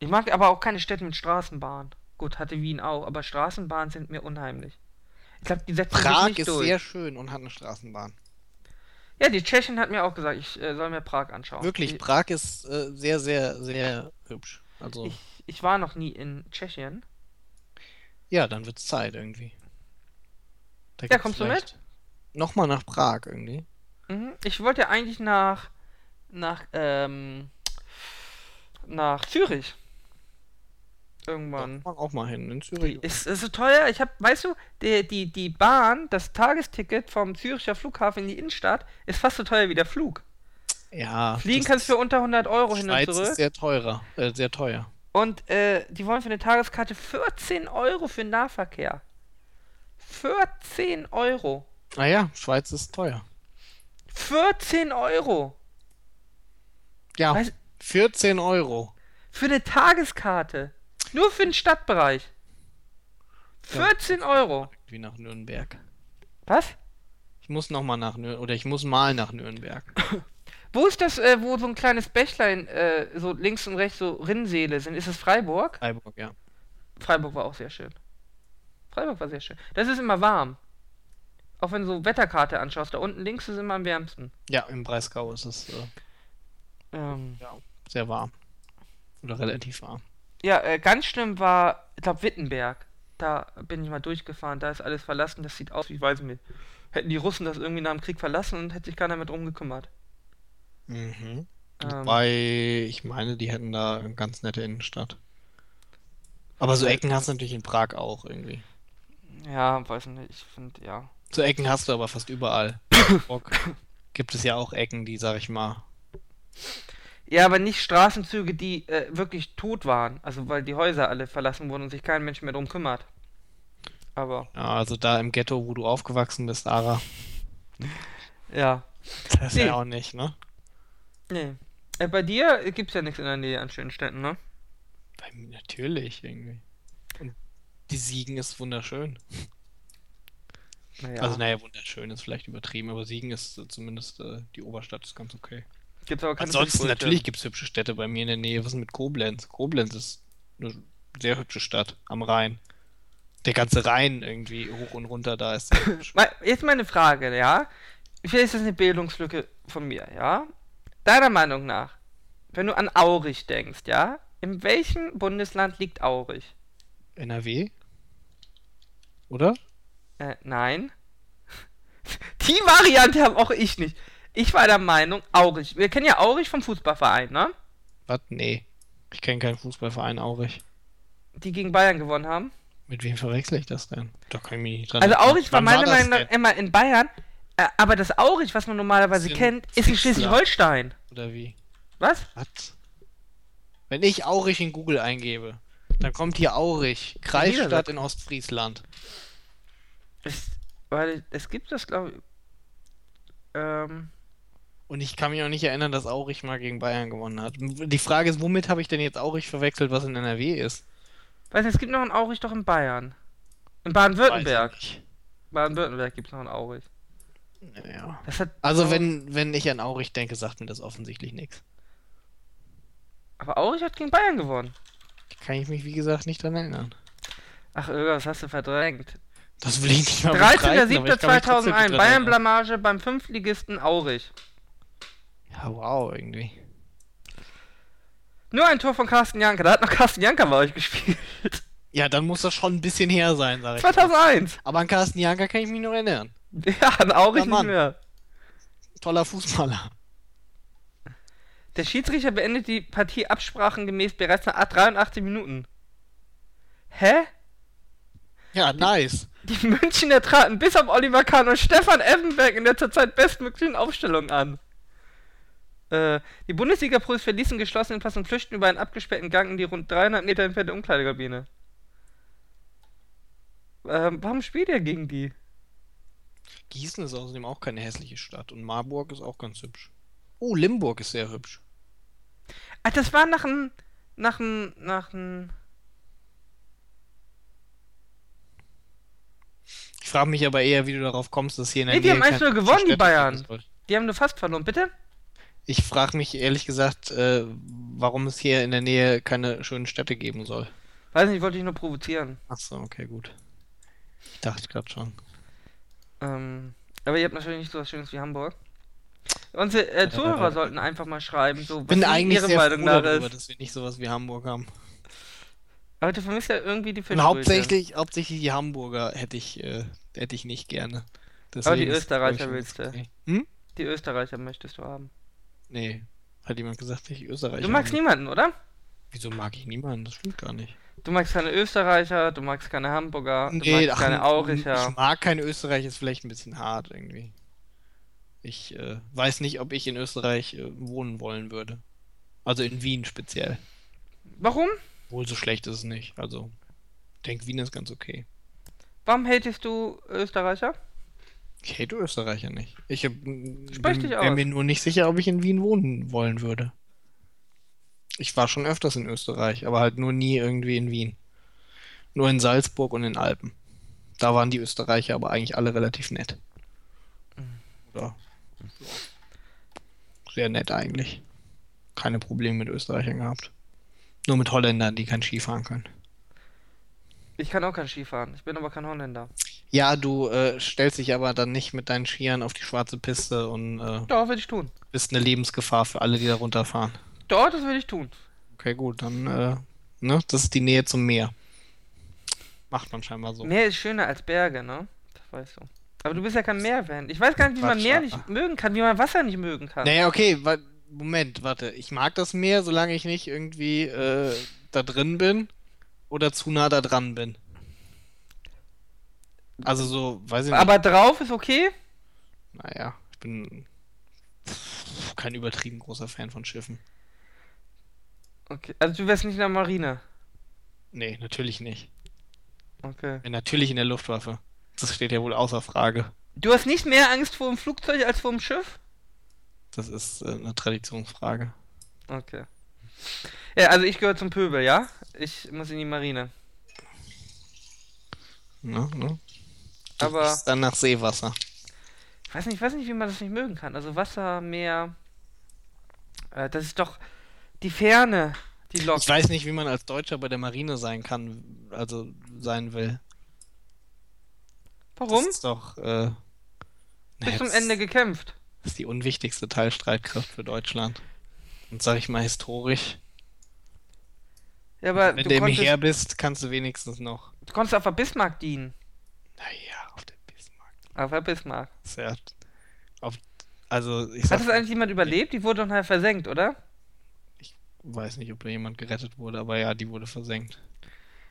Ich mag aber auch keine Städte mit Straßenbahn. Gut, hatte Wien auch, aber Straßenbahnen sind mir unheimlich. Ich glaube, die setzen sich Prag nicht ist durch. sehr schön und hat eine Straßenbahn. Ja, die Tschechin hat mir auch gesagt, ich äh, soll mir Prag anschauen. Wirklich, Ich, Prag ist äh, sehr, sehr, sehr hübsch. Also, ich, ich war noch nie in Tschechien. ja, dann wird's Zeit irgendwie. Da Ja, kommst du vielleicht Nochmal nach Prag irgendwie. Mhm. Ich wollte ja eigentlich nach nach ähm, nach Zürich. Da Irgendwann. man auch mal hin, in Zürich. ist, ist so teuer. Ich hab, weißt du, die, die, die Bahn, das Tagesticket vom Züricher Flughafen in die Innenstadt ist fast so teuer wie der Flug. Ja, Fliegen kannst du für unter 100 Euro hin und Schweiz ist zurück. sehr teurer, äh, sehr teuer. Und äh, die wollen für eine Tageskarte 14 Euro für den Nahverkehr. 14 Euro. Naja, Schweiz ist teuer. 14 Euro. Ja, Weiß- 14 Euro. Für eine Tageskarte. Nur für den Stadtbereich. 14 Euro. Wie nach Nürnberg. Was? Ich muss noch mal nach Nürnberg, oder ich muss mal nach Nürnberg. Wo ist das, äh, wo so ein kleines Bächlein, äh, so links und rechts so Rinnsäle sind? Ist es Freiburg? Freiburg, ja. Freiburg war auch sehr schön. Freiburg war sehr schön. Das ist immer warm. Auch wenn du so Wetterkarte anschaust, da unten links ist immer am wärmsten. Ja, im Breisgau ist es äh, Ähm, sehr warm. Oder relativ warm. ja, äh, ganz schlimm war, ich glaube, Wittenberg. Da bin ich mal durchgefahren, da ist alles verlassen, das sieht aus, wie ich weiß nicht. Hätten die Russen das irgendwie nach dem Krieg verlassen und hätte sich keiner mehr drum gekümmert. Mhm. Ähm, Wobei, ich meine, die hätten da eine ganz nette Innenstadt. Aber so Ecken hast du natürlich in Prag auch irgendwie. Ja, weiß nicht, ich finde, ja. Zu Ecken hast du aber fast überall. Bock. Gibt es ja auch Ecken, die, sag ich mal. Ja, aber nicht Straßenzüge, die äh, wirklich tot waren. Also weil die Häuser alle verlassen wurden und sich kein Mensch mehr drum kümmert. Aber, Ja, also da im Ghetto, wo du aufgewachsen bist, Ara. ja. Das Nee. ja auch nicht, ne? Nee. Äh, bei dir gibt's ja nichts in der Nähe an schönen Städten, ne? Bei mir natürlich, irgendwie. Die Siegen ist wunderschön. Naja. Also, naja, wunderschön ist vielleicht übertrieben, aber Siegen ist zumindest, äh, die Oberstadt ist ganz okay. gibt's aber keine Ansonsten, natürlich gibt es hübsche Städte bei mir in der Nähe. Was ist mit Koblenz? Koblenz ist eine sehr hübsche Stadt am Rhein. Der ganze Rhein irgendwie hoch und runter da ist Jetzt meine Frage, ja? Vielleicht ist das eine Bildungslücke von mir, ja? Deiner Meinung nach, wenn du an Aurich denkst, ja? In welchem Bundesland liegt Aurich? NRW? Oder? Äh, nein. Die Variante habe auch ich nicht. Ich war der Meinung, Aurich. Wir kennen ja Aurich vom Fußballverein, ne? Was? Nee. Ich kenne keinen Fußballverein Aurich. Die gegen Bayern gewonnen haben. Mit wem verwechsel ich das denn? Da kann ich mich nicht dran Also. Aurich war meiner Meinung nach immer in Bayern. Äh, aber das Aurich, was man normalerweise Sind kennt, ist in. Schleswig-Holstein. Oder wie? Was? Was? Wenn ich Aurich in Google eingebe, dann kommt hier Aurich, Kreisstadt in Ostfriesland. Es, weil es gibt das, glaube ich. Ähm, Und ich kann mich auch nicht erinnern, dass Aurich mal gegen Bayern gewonnen hat. Die Frage ist, womit habe ich denn jetzt Aurich verwechselt, was in NRW ist? weiß nicht, es gibt noch ein Aurich doch in Bayern. In Baden-Württemberg. Baden-Württemberg gibt es noch ein Aurich. Ja. Das hat. Also wenn, wenn ich an Aurich denke, sagt mir das offensichtlich nichts. Aber Aurich hat gegen Bayern gewonnen. Kann ich mich, wie gesagt, nicht dran erinnern. Ach, irgendwas hast du verdrängt. Das will ich nicht mal bestreiten, aber ich kann mich trotzdem nicht 13.07.2001, dran erinnern. Bayern-Blamage beim Fünftligisten Aurich. Ja, wow, irgendwie. Nur ein Tor von Carsten Janker. Da hat noch Carsten Janker bei euch gespielt. Ja, dann muss das schon ein bisschen her sein, sag ich mal. 2001. Aber an Carsten Janker kann ich mich noch erinnern. Ja, an Aurich nicht mehr. Toller Fußballer. Der Schiedsrichter beendet die Partie absprachengemäß bereits nach 83 Minuten. Hä? Ja, nice. Die Münchner traten bis auf Oliver Kahn und Stefan Effenberg in der zurzeit bestmöglichen Aufstellung an. Äh, die Bundesliga-Pros verließen geschlossenen Pass und flüchten über einen abgesperrten Gang in die rund 300 Meter entfernte Umkleidekabine. Ähm, warum spielt er gegen die? Gießen ist außerdem auch keine hässliche Stadt und Marburg ist auch ganz hübsch. Oh, Limburg ist sehr hübsch. Ach, das war nach einem. Nach einem. Nach einem. Ich frage mich aber eher, wie du darauf kommst, dass hier in der Nee, die Nähe haben kein 1 0 hübsche gewonnen, die Bayern. Die haben nur fast verloren, bitte? Ich frage mich ehrlich gesagt, äh, warum es hier in der Nähe keine schönen Städte geben soll. Weiß nicht, wollte ich nur provozieren. Ach so, okay, gut. Ich dachte gerade schon. Ähm, aber ihr habt natürlich nicht so was Schönes wie Hamburg. Unsere äh, Zuhörer sollten einfach mal schreiben, so was Bin eigentlich ihre sehr Meinung froh darüber, dass wir nicht sowas wie Hamburg haben. Aber du vermisst ja irgendwie die Fischbrötchen. hauptsächlich, hauptsächlich die Hamburger hätte ich, äh, hätte ich nicht gerne. Aber die Deswegen Österreicher ich, willst du. Hm? Die Österreicher möchtest du haben. Nee. Hat jemand gesagt, dass ich Österreicher Du magst habe? niemanden, oder? Wieso mag ich niemanden? Das stimmt gar nicht. Du magst keine Österreicher, du magst keine Hamburger, du Nee, magst ach, keine ich Auricher. mag keine Österreicher, ist vielleicht ein bisschen hart irgendwie. Ich äh, weiß nicht, ob ich in Österreich äh, wohnen wollen würde. Also in Wien speziell. Warum? Wohl so schlecht ist es nicht. Also, ich denke, Wien ist ganz okay. Warum hatest du Österreicher? Ich hate Österreicher nicht. Ich hab- aus. mir nur nicht sicher, ob ich in Wien wohnen wollen würde. Ich war schon öfters in Österreich, aber halt nur nie irgendwie in Wien. Nur in Salzburg und in Alpen. Da waren die Österreicher aber eigentlich alle relativ nett. Oder? Sehr nett eigentlich. Keine Probleme mit Österreichern gehabt. Nur mit Holländern, die kein Ski fahren können. Ich kann auch kein Ski fahren, ich bin aber kein Holländer. Ja, du äh, stellst dich aber dann nicht mit deinen Skiern auf die schwarze Piste und äh, Doch, würde ich tun. bist eine Lebensgefahr für alle, die da runterfahren. Doch, das würde ich tun. Okay, gut, dann, äh, ne, das ist die Nähe zum Meer. Macht man scheinbar so. Meer ist schöner als Berge, ne? Das weißt du. Aber du bist ja kein Meerfan. Ich weiß gar nicht, wie man Quatsch, Meer ja. nicht mögen kann, wie man Wasser nicht mögen kann. Naja, okay, wa Moment, warte. Ich mag das Meer, solange ich nicht irgendwie äh, da drin bin oder zu nah da dran bin. Also so, weiß ich nicht. Aber drauf ist okay? Naja, ich bin kein übertrieben großer Fan von Schiffen. Okay. Also du wärst nicht in der Marine. Nee, natürlich nicht. Okay. Bin natürlich in der Luftwaffe. Das steht ja wohl außer Frage. Du hast nicht mehr Angst vor dem Flugzeug als vor dem Schiff? Das ist äh, eine Traditionsfrage. Okay. Ja, also ich gehöre zum Pöbel, ja? Ich muss in die Marine. Ne, ne? Du Aber dann nach Seewasser. ich weiß nicht, ich weiß nicht, wie man das nicht mögen kann. Also Wasser, Meer. Äh, das ist doch die Ferne, die lockt. Ich weiß nicht, wie man als Deutscher bei der Marine sein kann, also sein will. Warum? Das ist doch äh, Bis zum das- Ende gekämpft. Das ist die unwichtigste Teilstreitkraft für Deutschland. Und sag ich mal historisch. Ja, aber Wenn du du konntest, Heer bist, kannst du wenigstens noch. du konntest auf der Bismarck dienen. Naja, auf der Bismarck. Auf der Bismarck. Ja auf, also ich Hat sag, es eigentlich jemand überlebt? Die wurde doch nachher versenkt, oder? weiß nicht, ob da jemand gerettet wurde, aber ja, die wurde versenkt.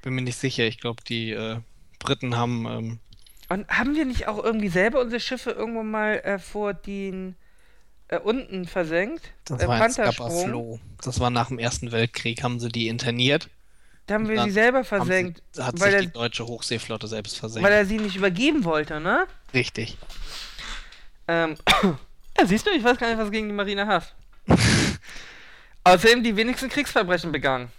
Bin mir nicht sicher. Ich glaube, die äh, Briten haben ähm, Und haben wir nicht auch irgendwie selber unsere Schiffe irgendwann mal äh, vor den äh, unten versenkt? Das Äh, war. Scapa-Floh. Das war nach dem Ersten Weltkrieg, haben sie die interniert. Da haben wir sie selber versenkt, sie, hat weil sich er- die deutsche Hochseeflotte selbst versenkt. weil er sie nicht übergeben wollte, ne? Richtig. Ähm, ja, siehst du, ich weiß gar nicht, was gegen die Marine hast. Außerdem die wenigsten Kriegsverbrechen begangen.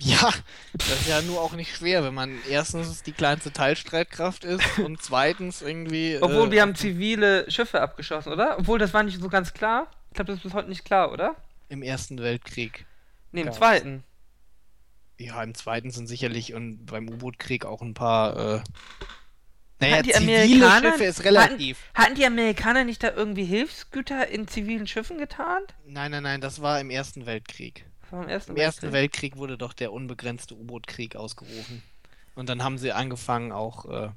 Ja, das ist ja nur auch nicht schwer, wenn man erstens die kleinste Teilstreitkraft ist und zweitens irgendwie. Obwohl äh, wir haben zivile Schiffe abgeschossen, oder? Obwohl, das war nicht so ganz klar. Ich glaube, das ist bis heute nicht klar, oder? im Ersten Weltkrieg. Ne, im zweiten. Ja, im zweiten sind sicherlich und beim U-Boot-Krieg auch ein paar. Äh, naja, Hatten die zivile Amerikaner- Schiffe ist relativ. Hatten die Amerikaner nicht da irgendwie Hilfsgüter in zivilen Schiffen getan? Nein, nein, nein, das war im Ersten Weltkrieg. Im Ersten Im Ersten Weltkrieg. Weltkrieg wurde doch der unbegrenzte U-Boot-Krieg ausgerufen. Und dann haben sie angefangen, auch äh,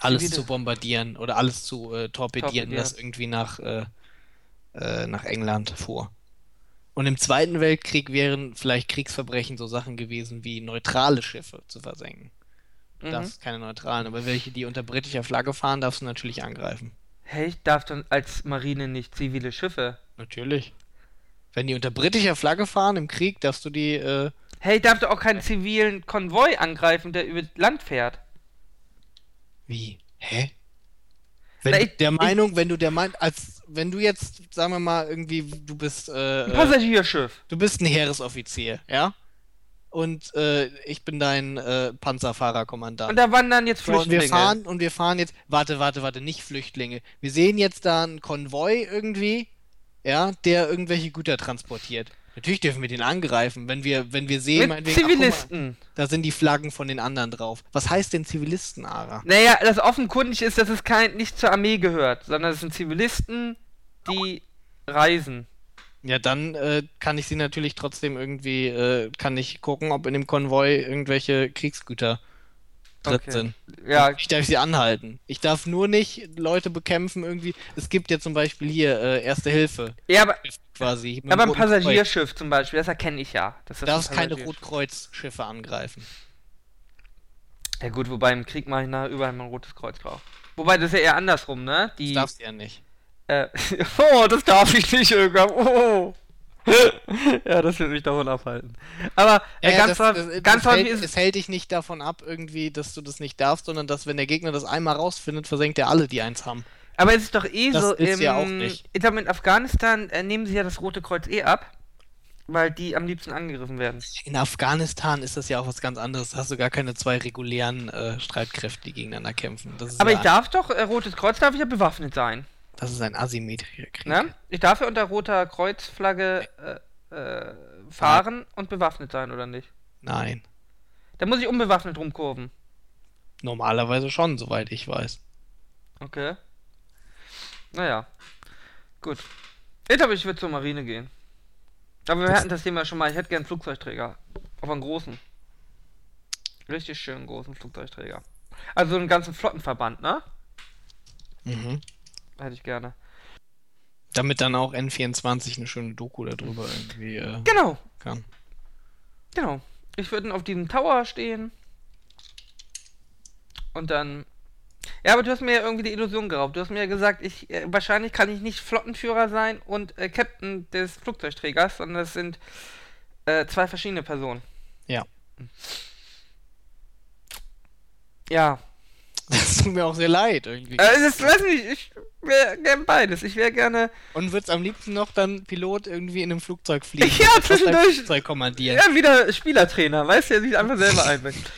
alles zu bombardieren oder alles zu äh, torpedieren, Torpedieren. das irgendwie nach, äh, äh, nach England fuhr. Und im Zweiten Weltkrieg wären vielleicht Kriegsverbrechen so Sachen gewesen wie neutrale Schiffe zu versenken. Du Mhm. darfst keine neutralen, aber welche, die unter britischer Flagge fahren, darfst du natürlich angreifen. Hey, ich darf dann als Marine nicht zivile Schiffe. Natürlich. Wenn die unter britischer Flagge fahren im Krieg, darfst du die, äh, Hey, ich darf doch auch keinen zivilen Konvoi angreifen, der über Land fährt. Wie? Hä? Wenn Na, du ich- der ich- Meinung, wenn du der Meinung, als wenn du jetzt, sagen wir mal, irgendwie, du bist, äh, Ein äh, Passagierschiff. du bist ein Heeresoffizier, ja? Und äh, ich bin dein äh, Panzerfahrerkommandant. Und da wandern jetzt So, und Flüchtlinge. wir fahren und wir fahren jetzt, warte, warte, warte, nicht Flüchtlinge. Wir sehen jetzt da einen Konvoi irgendwie, ja, der irgendwelche Güter transportiert. Natürlich dürfen wir den angreifen, wenn wir, wenn wir sehen, Mit meinetwegen, ach, mal, Zivilisten. da sind die Flaggen von den anderen drauf. Was heißt denn Zivilisten, Ara? Naja, das offenkundig ist, dass es kein, nicht zur Armee gehört, sondern es sind Zivilisten, die reisen. Ja, dann äh, kann ich sie natürlich trotzdem irgendwie, äh, kann ich gucken, ob in dem Konvoi irgendwelche Kriegsgüter drin Okay. sind. Ja, Ich darf sie anhalten. Ich darf nur nicht Leute bekämpfen irgendwie. Es gibt ja zum Beispiel hier äh, Erste Hilfe ja aber, quasi. aber ein Roten Kreuz. Passagierschiff zum Beispiel, das erkenne ich ja. dass Du das darfst ein keine Passagierschiff- Rotkreuz-Schiffe angreifen. Ja gut, wobei im Krieg mache ich nachher überall mal ein rotes Kreuz drauf. Wobei, das ist ja eher andersrum, ne? Das Die, darfst du ja nicht. äh, oh, das darf ich nicht irgendwann. Oh. ja, das wird mich davon abhalten. Aber äh, Ja, ganz, das, das, ganz das hält, ist es hält dich nicht davon ab, irgendwie, dass du das nicht darfst, sondern dass, wenn der Gegner das einmal rausfindet, versenkt er alle, die eins haben. Aber es ist doch eh Das so, ist im, ja auch nicht. ich glaube, in Afghanistan äh, nehmen sie ja das Rote Kreuz eh ab, weil die am liebsten angegriffen werden. In Afghanistan ist das ja auch was ganz anderes. Da hast du gar keine zwei regulären äh, Streitkräfte, die gegeneinander kämpfen. Aber ja ich darf doch, äh, Rotes Kreuz darf ich ja bewaffnet sein. Das ist ein asymmetrischer Krieg. Ne? Ich darf ja unter roter Kreuzflagge äh, äh, fahren und bewaffnet sein, oder nicht? Nein. Da muss ich unbewaffnet rumkurven. Normalerweise schon, soweit ich weiß. Okay. Naja. Gut. Ich glaube, ich würde zur Marine gehen. Aber wir Das- hatten das Thema schon mal. Ich hätte gern einen Flugzeugträger. Auf einen großen. Richtig schönen großen Flugzeugträger. Also einen ganzen Flottenverband, ne? Mhm. Hätte ich gerne. Damit dann auch N24 eine schöne Doku darüber irgendwie äh, Genau, kann. genau. Ich würde auf diesem Tower stehen. Und dann. Ja, aber du hast mir ja irgendwie die Illusion geraubt. Du hast mir ja gesagt, ich äh, wahrscheinlich kann ich nicht Flottenführer sein und äh, Captain des Flugzeugträgers, sondern das sind äh, zwei verschiedene Personen. Ja. Ja. Tut mir auch sehr leid irgendwie. Äh, das weiß nicht, ich wäre gern beides. Ich wäre gerne. Und würdest am liebsten noch dann Pilot irgendwie in einem Flugzeug fliegen? Ja, zwischendurch. Flugzeug kommandieren. Ja, wieder Spielertrainer, weißt du, der sich einfach selber einwechselt.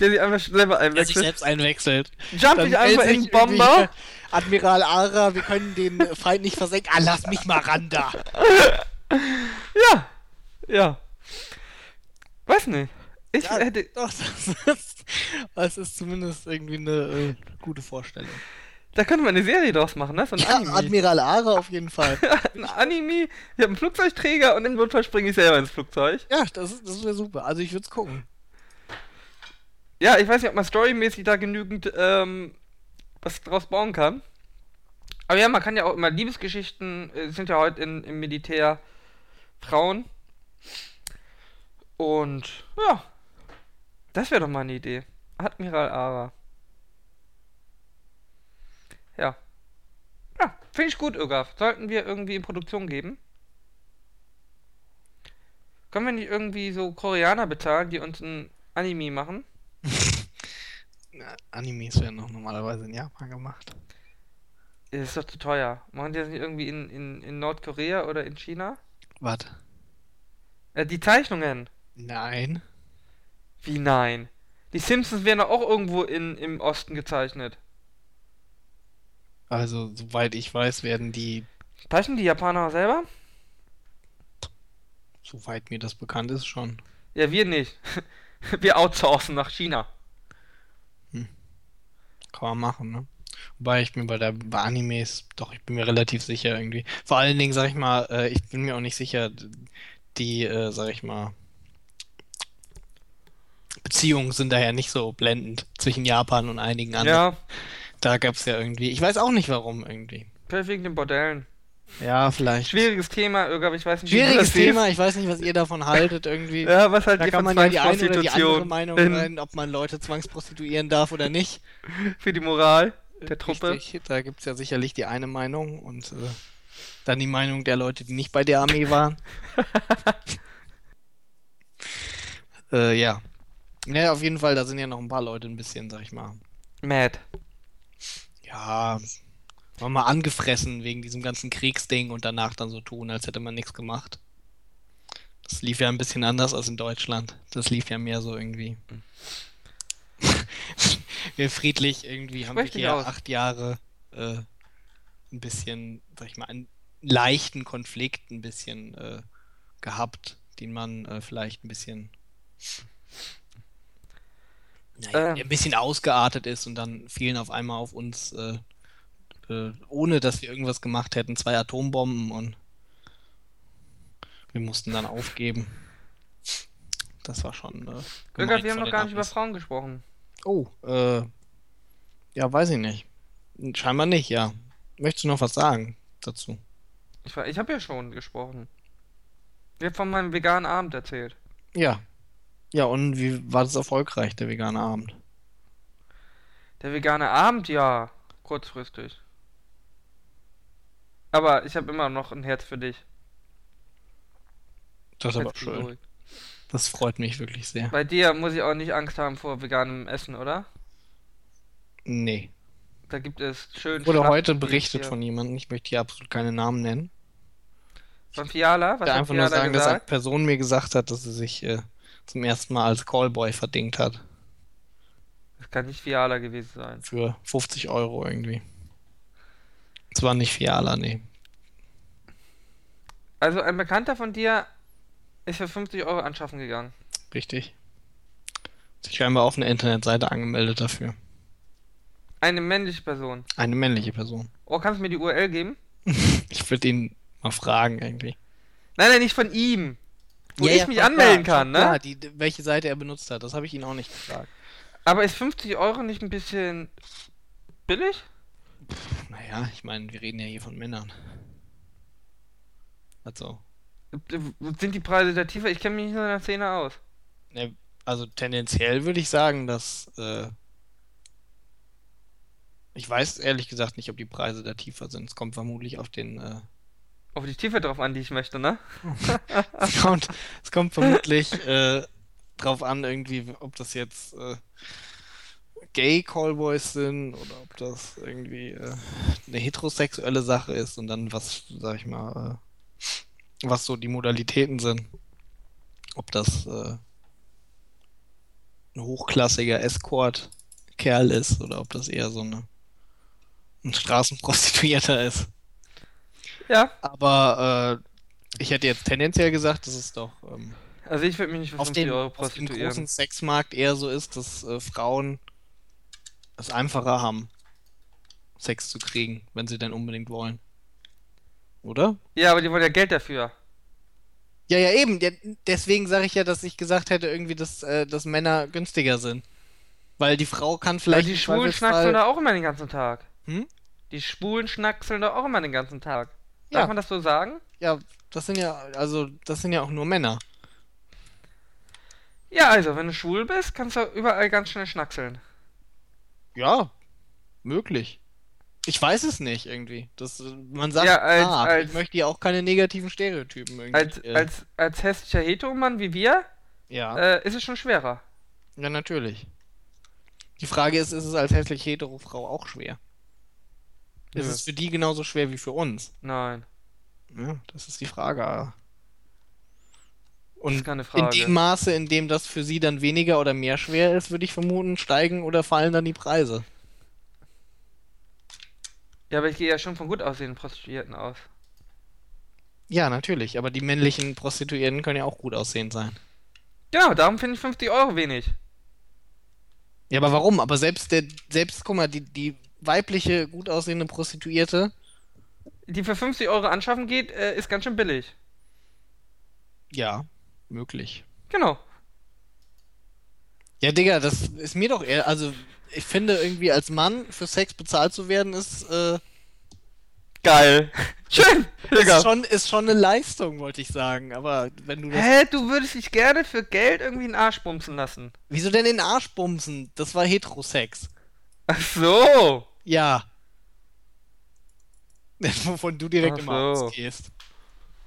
Der sich einfach selber Der sich einwechselt. selbst einwechselt. Jump ich einfach in den Bomber. Admiral Ara, wir können den Feind nicht versenken. Ah, lass mich mal ran da. Ja. Ja. Weiß nicht. Ich Ja, hätte. Doch, das ist, das ist zumindest irgendwie eine äh, gute Vorstellung. Da könnte man eine Serie draus machen, ne? So ein Ja, Anime. Admiral Ara auf jeden Fall. ein Anime. Ich habe einen Flugzeugträger und im Notfall springe ich selber ins Flugzeug. Ja, das, ist- das wäre super. Also ich würde es gucken. Ja, ich weiß nicht, ob man storymäßig da genügend ähm, was draus bauen kann. Aber ja, man kann ja auch immer Liebesgeschichten, äh, sind ja heute in, im Militär Frauen. Und ja, das wäre doch mal eine Idee. Admiral Ara. Ja. Ja, finde ich gut, Ögaf. Sollten wir irgendwie in Produktion geben? Können wir nicht irgendwie so Koreaner bezahlen, die uns ein Anime machen? Ja, Animes werden noch normalerweise in Japan gemacht. Das ist doch zu teuer. Machen die das nicht irgendwie in, in, in Nordkorea oder in China? Warte. Äh, die Zeichnungen. Nein. Wie nein? Die Simpsons werden auch irgendwo in, im Osten gezeichnet. Also, soweit ich weiß, werden die, Zeichnen die Japaner selber? soweit mir das bekannt ist, schon. Ja, wir nicht. Wir outsourcen nach China. Kann man machen, ne? Wobei ich mir bei der bei Animes, doch, ich bin mir relativ sicher irgendwie. Vor allen Dingen, sag ich mal, äh, ich bin mir auch nicht sicher, die, äh, sag ich mal, Beziehungen sind daher nicht so blendend zwischen Japan und einigen anderen. Ja, Da gab's ja irgendwie, ich weiß auch nicht warum irgendwie. wegen den Bordellen. Ja, vielleicht. Schwieriges Thema, Irga, aber ich weiß nicht, Schwieriges. Thema, ich weiß nicht, was ihr davon haltet irgendwie. Ja, was halt Da kann man ja die eine oder die andere Meinung in- sein, ob man Leute zwangsprostituieren darf oder nicht. für die Moral der Truppe. Richtig, da gibt's ja sicherlich die eine Meinung und äh, dann die Meinung der Leute, die nicht bei der Armee waren. äh, ja. Ja, auf jeden Fall, da sind ja noch ein paar Leute ein bisschen, sag ich mal, Mad. ja, war mal angefressen wegen diesem ganzen Kriegsding und danach dann so tun, als hätte man nichts gemacht. Das lief ja ein bisschen anders als in Deutschland. Das lief ja mehr so irgendwie. wir friedlich irgendwie haben wir hier aus. acht Jahre äh, ein bisschen, sag ich mal, einen leichten Konflikt ein bisschen äh, gehabt, den man äh, vielleicht ein bisschen naja, der ein bisschen ausgeartet ist und dann fielen auf einmal auf uns, äh, äh, ohne dass wir irgendwas gemacht hätten, zwei Atombomben und wir mussten dann aufgeben. Das war schon. Äh, gemein wir haben noch gar nicht über. Frauen gesprochen. Oh, äh, ja, weiß ich nicht. Scheinbar nicht, ja. Möchtest du noch was sagen dazu? Ich, war- ich habe ja schon gesprochen. Ich habe von meinem veganen Abend erzählt. Ja. Ja, und wie war das erfolgreich, der vegane Abend? Der vegane Abend, ja, kurzfristig. Aber ich habe immer noch ein Herz für dich. Das ist aber schön. Das freut mich wirklich sehr. Bei dir muss ich auch nicht Angst haben vor veganem Essen, oder? Nee. Da gibt es schön. Wurde heute berichtet hier- von jemandem, ich möchte hier absolut keine Namen nennen, Von Fiala? Was der hat einfach nur Fiala sagen, dass eine gesagt? Person mir gesagt hat, dass sie sich äh, zum ersten Mal als Callboy verdingt hat. Das kann nicht Fiala gewesen sein. Für 50 Euro irgendwie. Zwar nicht Fiala, nee. Also ein Bekannter von dir ist für 50 Euro anschaffen gegangen. Richtig. Sich scheinbar auf einer Internetseite angemeldet dafür. Eine männliche Person. Eine männliche Person. Oh, kannst du mir die URL geben? Ich würde ihn mal fragen, irgendwie. Nein, nein, nicht von ihm. Wo Ja, ich ja, mich anmelden klar, kann, ne? Klar, die, welche Seite er benutzt hat, das habe ich ihn auch nicht gefragt. Aber ist 50 Euro nicht ein bisschen billig? Naja, ich meine, wir reden ja hier von Männern. Also, Sind die Preise da tiefer? Ich kenne mich nicht nur in der Szene aus. ne, also tendenziell würde ich sagen, dass äh, Ich weiß ehrlich gesagt nicht, ob die Preise da tiefer sind. Es kommt vermutlich auf den. Äh, Auf die Tiefe drauf an, die ich möchte, ne? es, kommt, es kommt vermutlich äh, drauf an, irgendwie, ob das jetzt äh, Gay Callboys sind oder ob das irgendwie äh, eine heterosexuelle Sache ist und dann was, sag ich mal, äh, was so die Modalitäten sind. Ob das äh, ein hochklassiger Escort-Kerl ist oder ob das eher so eine, ein Straßenprostituierter ist. Ja. Aber äh, ich hätte jetzt tendenziell gesagt, dass es doch ähm, Also ich würde mich nicht für auf 50 dem, Euro auf dem großen Sexmarkt eher so ist, dass äh, Frauen es einfacher haben, Sex zu kriegen, wenn sie denn unbedingt wollen. Oder? Ja, aber die wollen ja Geld dafür. Ja, ja, eben. Deswegen sage ich ja, dass ich gesagt hätte, irgendwie, dass, äh, dass Männer günstiger sind. Weil die Frau kann Weil vielleicht die im Schwulen schnackseln da auch immer den ganzen Tag. Hm? Die Schwulen schnackseln da auch immer den ganzen Tag. Darf Ja. man das so sagen? Ja, das sind ja, also, das sind ja auch nur Männer. Ja, also, wenn du schwul bist, kannst du überall ganz schnell schnackseln. Ja, möglich. Ich weiß es nicht irgendwie. Das, man sagt, Ja, als- ah, als- ich möchte ja auch keine negativen Stereotypen irgendwie. Als, äh, als, als hässlicher Heteromann wie wir, ja, äh, ist es schon schwerer. ja, natürlich. Die Frage ist, ist es als hässlich hetero Frau auch schwer? Ist Nö. es für die genauso schwer wie für uns? Nein, Ja, das ist die Frage. das ist Und in dem Maße, in dem das für sie dann weniger oder mehr schwer ist, würde ich vermuten, steigen oder fallen dann die Preise. Ja, aber ich gehe ja schon von gut aussehenden Prostituierten aus. Ja, natürlich, aber die männlichen Prostituierten können ja auch gut aussehend sein. Genau, darum finde ich 50 Euro wenig. Ja, aber warum? Aber selbst der, selbst, guck mal, die, die weibliche, gut aussehende Prostituierte, Die für 50 Euro anschaffen geht, äh, ist ganz schön billig. ja, möglich. Genau. Ja, Digga, das ist mir doch eher, also ich finde irgendwie als Mann für Sex bezahlt zu werden, ist, äh, Geil. Schön, Digga. ist schon, ist schon eine Leistung, wollte ich sagen. Aber wenn du das. Hä, du würdest dich gerne für Geld irgendwie einen Arsch bumsen lassen. Wieso denn den Arsch bumsen? Das war Heterosex. Ach so. Ja. Wovon du direkt Ach immer so. ausgehst.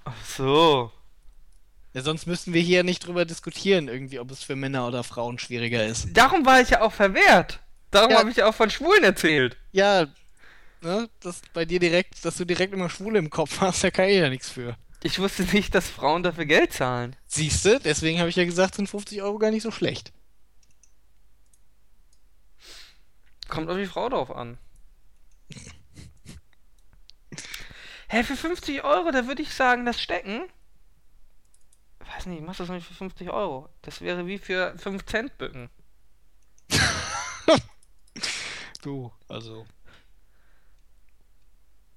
Ach so. Ja, sonst müssten wir hier nicht drüber diskutieren, irgendwie, ob es für Männer oder Frauen schwieriger ist. Darum war ich ja auch verwehrt. Darum Ja. habe ich ja auch von Schwulen erzählt. Ja, ne, das bei dir direkt, dass du direkt immer Schwule im Kopf hast, da kann ich ja nichts für. Ich wusste nicht, dass Frauen dafür Geld zahlen. Siehste, deswegen habe ich ja gesagt, sind 50 Euro gar nicht so schlecht. Kommt auf die Frau drauf an. Hä, für 50 Euro, da würde ich sagen, das Stecken. Weiß nicht, ich mach das nicht für 50 Euro. Das wäre wie für 5 Cent bücken. Du, also.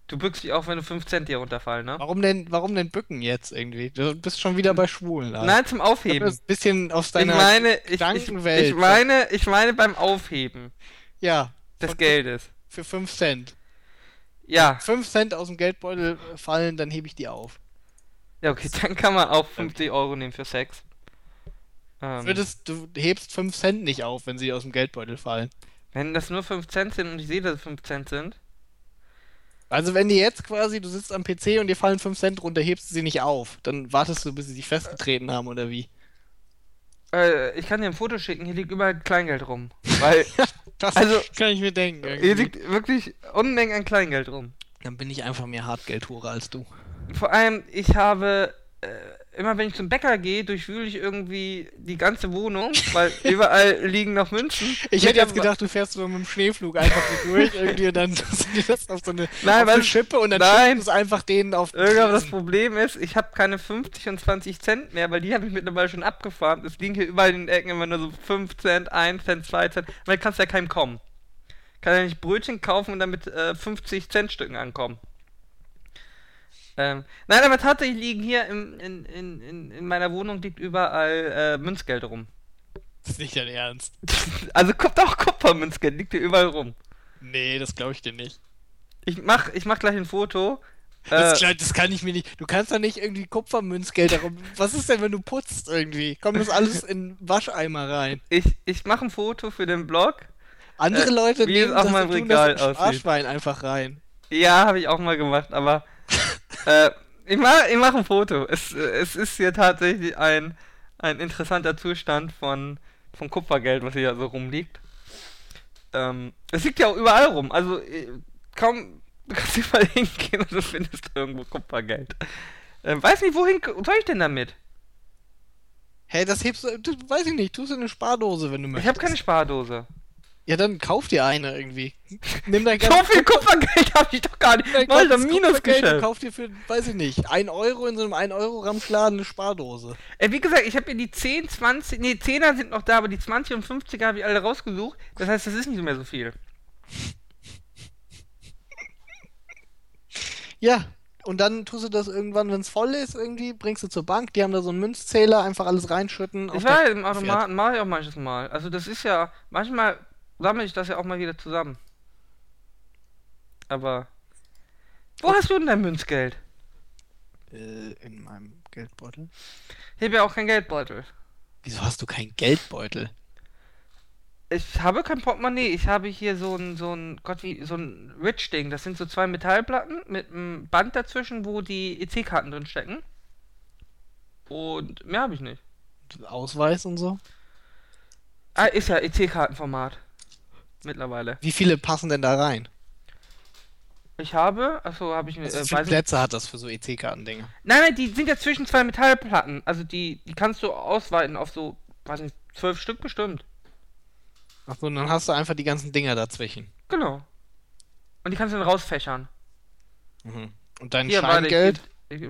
Du bückst dich auch, wenn du 5 Cent dir runterfallen, ne? Warum denn, warum denn bücken jetzt irgendwie? Du bist schon wieder bei Schwulen, Alter. Nein, zum Ich Aufheben. das ein bisschen aus Ich deiner meine, ich, ich, Gedankenwelt. ich meine, ich meine beim Aufheben Ja, des Geldes. Für 5 Cent. Ja, 5 Cent aus dem Geldbeutel fallen, dann hebe ich die auf. ja, okay, dann kann man auch 50 Euro nehmen für Sex. Ähm, Würdest, du hebst 5 Cent nicht auf, wenn sie aus dem Geldbeutel fallen. wenn das nur 5 Cent sind und ich sehe, dass es 5 Cent sind. Also wenn dir jetzt quasi, du sitzt am PC und dir fallen 5 Cent runter, hebst du sie nicht auf. Dann wartest du, bis sie sich festgetreten haben, oder wie? Äh, ich kann dir ein Foto schicken, hier liegt überall Kleingeld rum. Weil Das Also- kann ich mir denken. hier Irgendwie. liegt wirklich Unmengen an Kleingeld rum. Dann bin ich einfach mehr Hartgeldhure als du. Vor allem, ich habe, äh, immer wenn ich zum Bäcker gehe, durchwühle ich irgendwie die ganze Wohnung, weil überall liegen noch Münzen. Ich hätte jetzt gedacht, du fährst so mit dem Schneeflug einfach so durch irgendwie und dann dir das auf so eine, Nein, auf eine Schippe und dann nein. es einfach denen auf Irgendwann das. Problem ist, ich habe keine 50 und 20 Cent mehr, weil die habe ich mittlerweile schon abgefahren. Es liegen hier überall in den Ecken immer nur so 5 Cent, 1 Cent, 2 Cent. Weil kannst ja keinem kommen. Kann ja nicht Brötchen kaufen und dann mit äh, 50 Cent Stücken ankommen. Ähm, nein, aber tatsächlich liegen hier im, in, in, in, in meiner Wohnung liegt überall äh, Münzgeld rum. Das ist nicht dein Ernst. Also guckt auch Kupfermünzgeld, liegt hier überall rum. Nee, das glaube ich dir nicht. Ich mach, ich mach gleich ein Foto. Das, Äh, das kann ich mir nicht. Du kannst doch nicht irgendwie Kupfermünzgeld darum. Was ist denn, wenn du putzt irgendwie? Kommt das alles in Wascheimer rein? ich, ich mache ein Foto für den Blog Andere Äh, Leute wie es nehmen auf das meinem und tun Regal das in aussieht. Sparschwein einfach rein. Ja, habe ich auch mal gemacht, aber äh, ich mache ich mach ein Foto. Es, es ist hier tatsächlich ein, ein interessanter Zustand von, von Kupfergeld, was hier so rumliegt. Ähm, es liegt ja auch überall rum. Also äh, kaum du kannst überall hingehen und du findest irgendwo Kupfergeld. Ähm, weiß nicht, wohin soll ich denn damit? Hey, das hebst du, das weiß ich nicht, tust du in eine Spardose, wenn du Ich möchtest. habe keine Spardose. Ja, dann kauf dir eine irgendwie. Nimm dein So ganzes viel Kupfergeld habe ich doch gar nicht. dein ganzes Kupfergeld und Minusgeschäft. kauf dir für, weiß ich nicht, 1 Euro in so einem 1 Euro Ramschladen eine Spardose. Äh, wie gesagt, ich habe mir die 10, 20, nee, 10er sind noch da, aber die 20 und 50er habe ich alle rausgesucht. Das heißt, das ist nicht mehr so viel. Ja, und dann tust du das irgendwann, wenn es voll ist, irgendwie, bringst du zur Bank, die haben da so einen Münzzähler, einfach alles reinschütten. Ich war ja im Automaten, mache ich auch manches Mal. Also das ist ja, manchmal sammle ich das ja auch mal wieder zusammen. Aber, wo hast du denn dein Münzgeld? Äh, in meinem Geldbeutel. Ich habe ja auch kein Geldbeutel. Wieso hast du keinen Geldbeutel? Ich habe kein Portemonnaie. Ich habe hier so ein, so ein, Gott wie, so ein Rich-Ding. Das sind so zwei Metallplatten mit einem Band dazwischen, wo die EC-Karten drin stecken. Und mehr habe ich nicht. Ausweis und so? Ah, ist ja EC-Kartenformat. Mittlerweile. Wie viele passen denn da rein? Ich habe, achso, habe ich mir. Also Äh, wie viele Plätze hat das für so EC-Karten-Dinger? nein, nein, die sind ja zwischen zwei Metallplatten. Also die, die kannst du ausweiten auf so, weiß nicht, zwölf Stück bestimmt. Achso, und dann hast du einfach die ganzen Dinger dazwischen. Genau. Und die kannst du dann rausfächern. Mhm. Und dein Hier, warte, ich Scheingeld? ich,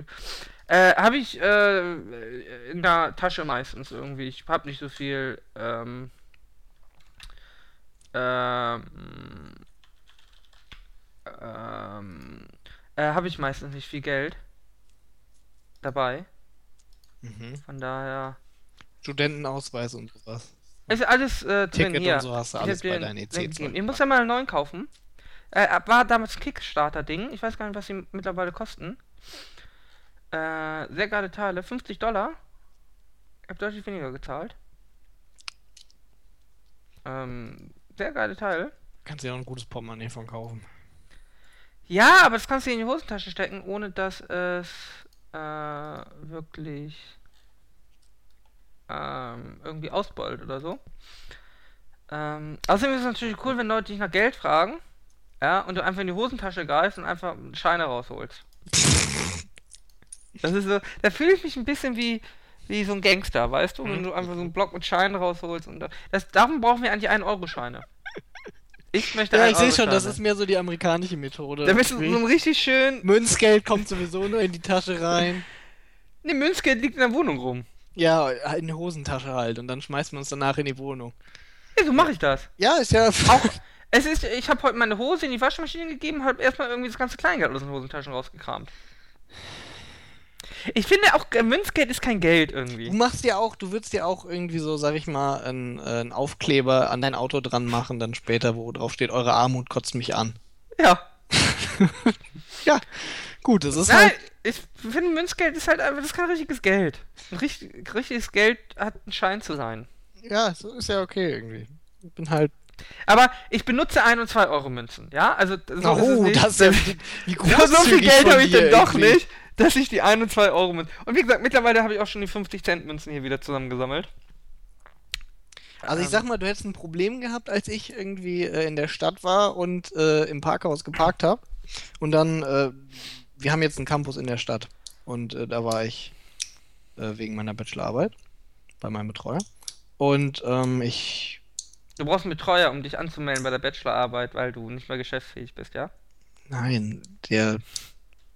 äh, habe ich äh, in der Tasche meistens irgendwie. Ich habe nicht so viel. Ähm, ähm, ähm, äh, habe ich meistens nicht viel Geld dabei. Mhm. Von daher Studentenausweis und sowas. ist alles äh, drin Ticket hier. und so hast du Ich alles bei deinen E einen EC Link gegeben. Ich muss ja mal einen neuen kaufen. Äh, war damals Kickstarter-Ding. Ich weiß gar nicht, was sie mittlerweile kosten. Äh, sehr geile Teile. 50 Dollar. Ich habe deutlich weniger gezahlt. Ähm, sehr geile Teile. Kannst dir auch ein gutes Portemonnaie von kaufen. Ja, aber das kannst du in die Hosentasche stecken, ohne dass es äh, wirklich ähm, irgendwie ausbeult oder so. Ähm, außerdem ist es natürlich cool, wenn Leute dich nach Geld fragen. Ja, und du einfach in die Hosentasche greifst und einfach Scheine rausholst. Das ist so, da fühle ich mich ein bisschen wie, wie so ein Gangster, weißt du? Wenn du einfach so einen Block mit Scheinen rausholst und da- das, darum brauchen wir eigentlich 1-Euro-Scheine. Ich möchte Ja, ich sehe schon, das ist mehr so die amerikanische Methode. Damit du so ein richtig schön. Münzgeld kommt sowieso nur in die Tasche rein. Ne, Münzgeld liegt in der Wohnung rum. Ja, in die Hosentasche halt. Und dann schmeißt man es danach in die Wohnung. Ja, so mache ich das. Ja, ist ja. Auch, es ist, ich habe heute meine Hose in die Waschmaschine gegeben, habe erstmal irgendwie das ganze Kleingeld aus den Hosentaschen rausgekramt. Ich finde auch, äh, Münzgeld ist kein Geld Du irgendwie. machst dir auch, du würdest dir auch irgendwie so, sag ich mal, einen, äh, einen Aufkleber an dein Auto dran machen, dann später, wo drauf steht, eure Armut kotzt mich an. Ja. Ja, gut, das ist Nein, halt. ich finde Münzgeld ist halt einfach, das ist kein richtiges Geld. Richtig, richtiges Geld hat ein Schein zu sein. Ja, so ist ja okay irgendwie. Ich bin halt. Aber ich benutze 1 und 2 Euro Münzen, ja? Also so ist es oh, nicht. das ist ja. Wie So, so viel großzügig Geld habe ich denn doch irgendwie. nicht, dass ich die 1 und 2 Euro Münzen. Und wie gesagt, mittlerweile habe ich auch schon die 50 Cent Münzen hier wieder zusammengesammelt. Also ich Ähm, sag mal, du hättest ein Problem gehabt, als ich irgendwie äh, in der Stadt war und äh, im Parkhaus geparkt habe. Und dann, äh, wir haben jetzt einen Campus in der Stadt. Und äh, da war ich äh, wegen meiner Bachelorarbeit bei meinem Betreuer. Und ähm, ich, Du brauchst einen Betreuer, um dich anzumelden bei der Bachelorarbeit, weil du nicht mehr geschäftsfähig bist, ja? nein, der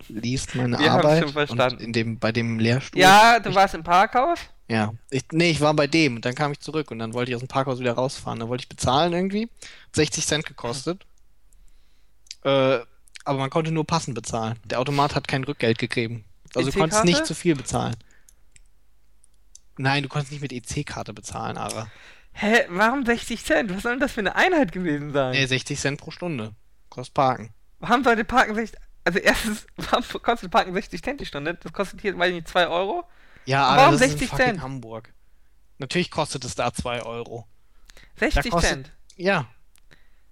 liest meine Wir Arbeit schon verstanden. und in dem, bei dem Lehrstuhl. Ja, du warst im Parkhaus. Ja, ich, nee, ich war bei dem und dann kam ich zurück und dann wollte ich aus dem Parkhaus wieder rausfahren. Dann wollte ich bezahlen irgendwie. 60 Cent gekostet. Äh, aber man konnte nur passend bezahlen. Der Automat hat kein Rückgeld gegeben. Also du konntest EC-Karte? nicht zu viel bezahlen. Nein, du konntest nicht mit EC-Karte bezahlen, Ara. Hä, warum 60 Cent? Was soll denn das für eine Einheit gewesen sein? Nee, 60 Cent pro Stunde. Kostet Parken. Warum sollte Parken 60... Also erstens, warum kostet Parken 60 Cent die Stunde? Das kostet hier, weiß ich nicht, 2 Euro? Ja, Und aber warum das ist 60 in fucking Cent? Hamburg. Natürlich kostet es da 2 Euro. 60 kostet- Cent. Ja.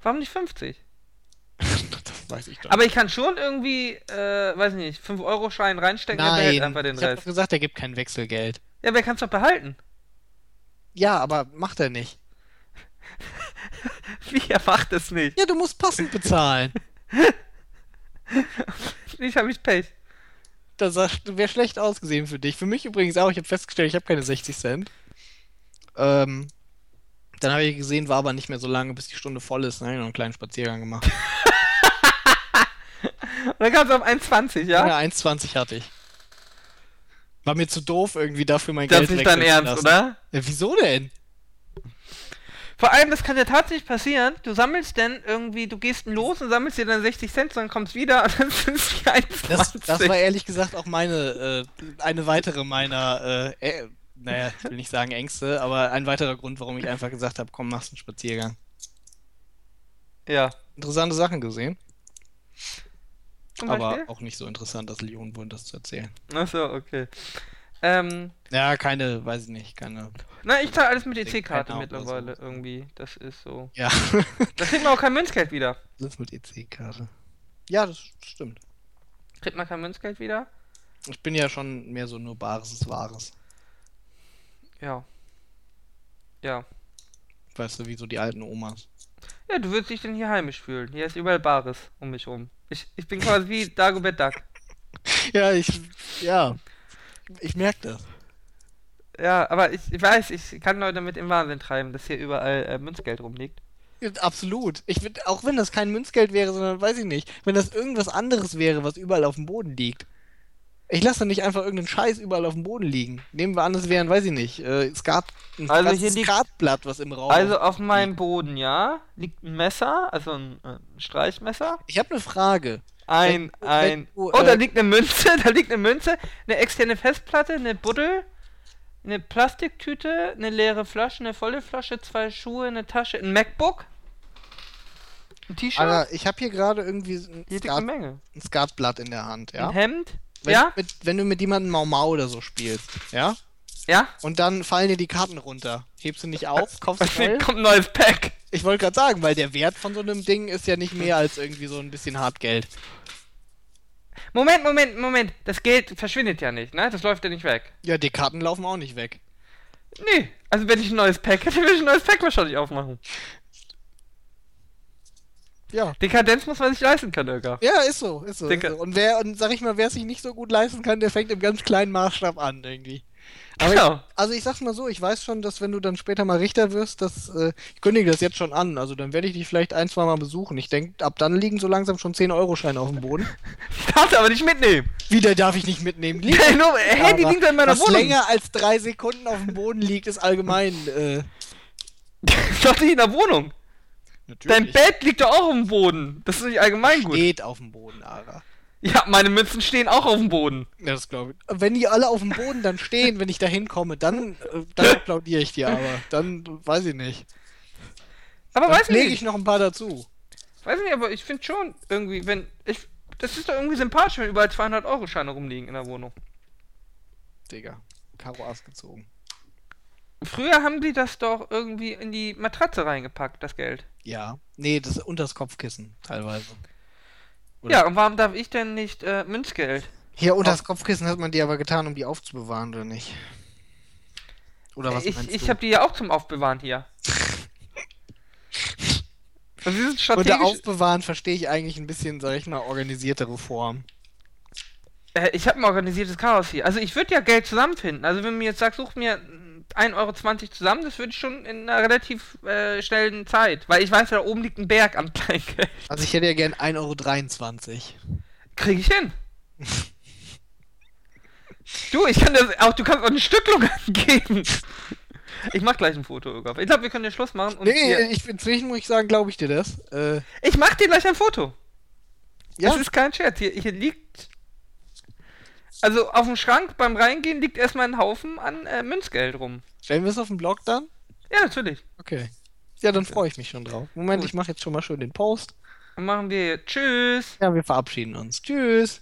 Warum nicht 50? das weiß ich doch. Aber ich kann schon irgendwie, äh, weiß nicht, 5-Euro-Schein reinstecken, der behält Nein, einfach den ich hab Rest. doch gesagt, er gibt kein Wechselgeld. Ja, aber er kann es doch behalten. Ja, aber macht er nicht. Wie, er macht es nicht. Ja, du musst passend bezahlen. Ich habe ich Pech. Das wäre schlecht ausgesehen für dich. Für mich übrigens auch. Ich habe festgestellt, ich habe keine 60 Cent. Ähm, dann habe ich gesehen, war aber nicht mehr so lange, bis die Stunde voll ist. Dann habe ich noch einen kleinen Spaziergang gemacht. Und dann kam es auf 1,20, ja? Ja, 1,20 hatte ich. War mir zu doof, irgendwie dafür mein Das Geld ist nicht dein Ernst, lassen. oder? Ja, wieso denn? Vor allem, das kann ja tatsächlich passieren. Du sammelst dann irgendwie, du gehst los und sammelst dir dann 60 Cent, dann kommst wieder und dann sind es die 1,20. Das, das war ehrlich gesagt auch meine, äh, eine weitere meiner, äh, äh, naja, ich will nicht sagen Ängste, aber ein weiterer Grund, warum ich einfach gesagt habe, komm, machst einen Spaziergang. ja. Interessante Sachen gesehen, Zum aber Beispiel? auch nicht so interessant, dass Leon wohnt, das zu erzählen. Achso, okay. Ähm, Ja, keine, weiß ich nicht, keine. na, ich zahle alles mit EC-Karte oder mittlerweile so. irgendwie. Das ist so. Ja, Da kriegt man auch kein Münzgeld wieder. das mit EC-Karte. Ja, das stimmt. Kriegt man kein Münzgeld wieder? Ich bin ja schon mehr so nur Bares ist Wahres. Ja. Ja. Weißt du, wie so die alten Omas. Ja, du würdest dich denn hier heimisch fühlen. Hier ist überall Bares um mich rum. Ich, ich bin quasi wie Dagobert Duck. Ja, ich, ja, ich merke das. Ja, aber ich, ich weiß, ich kann Leute damit im Wahnsinn treiben, dass hier überall äh, Münzgeld rumliegt. Absolut. Ich würd, auch wenn das kein Münzgeld wäre, sondern weiß ich nicht, wenn das irgendwas anderes wäre, was überall auf dem Boden liegt. Ich lasse nicht einfach irgendeinen Scheiß überall auf dem Boden liegen. Nehmen wir an, es wären, weiß ich nicht, äh, Skat, ein Also hier Skatblatt, was im Raum. Also auf meinem Boden, ja, liegt ein Messer, also ein, äh, Streichmesser. ich habe eine Frage. Ein, Wenn- ein. wenn du, oh, da äh, liegt eine Münze, da liegt eine Münze, eine externe Festplatte, eine Buddel, eine Plastiktüte, eine leere Flasche, eine volle Flasche, zwei Schuhe, eine Tasche, ein MacBook, ein T-Shirt. Ich habe hier gerade irgendwie ein, Hier Skat, eine Menge. ein Skatblatt in der Hand, ja? Ein Hemd. Wenn, ja, mit, wenn du mit jemandem Mau Mau oder so spielst, ja? Ja. Und dann fallen dir die Karten runter. Hebst du nicht auf, kaufst du neue? kommt ein neues Pack. Ich wollte gerade sagen, weil der Wert von so einem Ding ist ja nicht mehr als irgendwie so ein bisschen Hartgeld. Moment, Moment, Moment. Das Geld verschwindet ja nicht, ne? Das läuft ja nicht weg. Ja, die Karten laufen auch nicht weg. Nee. Also wenn ich ein neues Pack hätte, würde ich ein neues Pack wahrscheinlich aufmachen. Ja. Dekadenz muss man sich leisten können, Irga. Ja, ist so, ist so. Ist so. Und wer, und sag ich mal, wer es sich nicht so gut leisten kann, der fängt im ganz kleinen Maßstab an, irgendwie. Genau. ich, also ich sag's mal so, ich weiß schon, dass wenn du dann später mal Richter wirst, dass, äh, ich kündige das jetzt schon an, also dann werde ich dich vielleicht ein, zwei Mal besuchen. Ich denke, ab dann liegen so langsam schon 10-Euro-Scheine auf dem Boden. Ich darf aber nicht mitnehmen. Wieder darf ich nicht mitnehmen. Liegt Ja, nur, hey, die aber liegt in meiner was Wohnung. länger als drei Sekunden auf dem Boden liegt, ist allgemein, äh, Ich dachte in der Wohnung. Dein Bett liegt doch auch auf dem Boden. Das ist nicht allgemein gut. steht auf dem Boden, Ara. Ja, meine Münzen stehen auch auf dem Boden. Ja, das glaube ich. Wenn die alle auf dem Boden dann stehen, wenn ich da hinkomme, dann, äh, dann applaudiere ich dir aber. Dann weiß ich nicht. Aber Dann weiß lege nicht. ich noch ein paar dazu. Weiß nicht, aber ich finde schon irgendwie, wenn ich das ist doch irgendwie sympathisch, wenn überall 200 Euro Scheine rumliegen in der Wohnung. Digga. Karo Ass gezogen. Früher haben die das doch irgendwie in die Matratze reingepackt, das Geld. Ja. Nee, das ist unter das Kopfkissen, teilweise. Oder- Ja, und warum darf ich denn nicht äh, Münzgeld? Hier unter das Kopfkissen hat man die aber getan, um die aufzubewahren, oder nicht? Oder was ich meinst ich du? habe die ja auch zum Aufbewahren hier. Und sie sind Unter strategisch. Aufbewahren verstehe ich eigentlich ein bisschen, sag ich mal, organisiertere Form. Äh, ich habe ein organisiertes Chaos hier. Also ich würde ja Geld zusammenfinden. Also wenn mir jetzt sagt, such mir 1,20 Euro zusammen, das würde ich schon in einer relativ äh, schnellen Zeit. Weil ich weiß, da oben liegt ein Berg am Kleingeld. Also ich hätte ja gern 1,23 Euro. Krieg ich hin. du, ich kann das auch, du kannst auch eine Stücklung angeben. Ich mach gleich ein Foto, Ögaf. Ich glaube, wir können den Schluss machen. Und Nee, hier- ich, inzwischen muss ich sagen, glaube ich dir das. Äh, ich mach dir gleich ein Foto. ja, Das ist kein Scherz. Hier, hier liegt. Also auf dem Schrank beim Reingehen liegt erstmal ein Haufen an äh, Münzgeld rum. stellen wir es auf den Blog dann? Ja, natürlich. Okay. Ja, dann freue ich mich schon drauf. Moment, Gut. ich mache jetzt schon mal schön den Post. Dann machen wir Tschüss. Ja, wir verabschieden uns. Tschüss.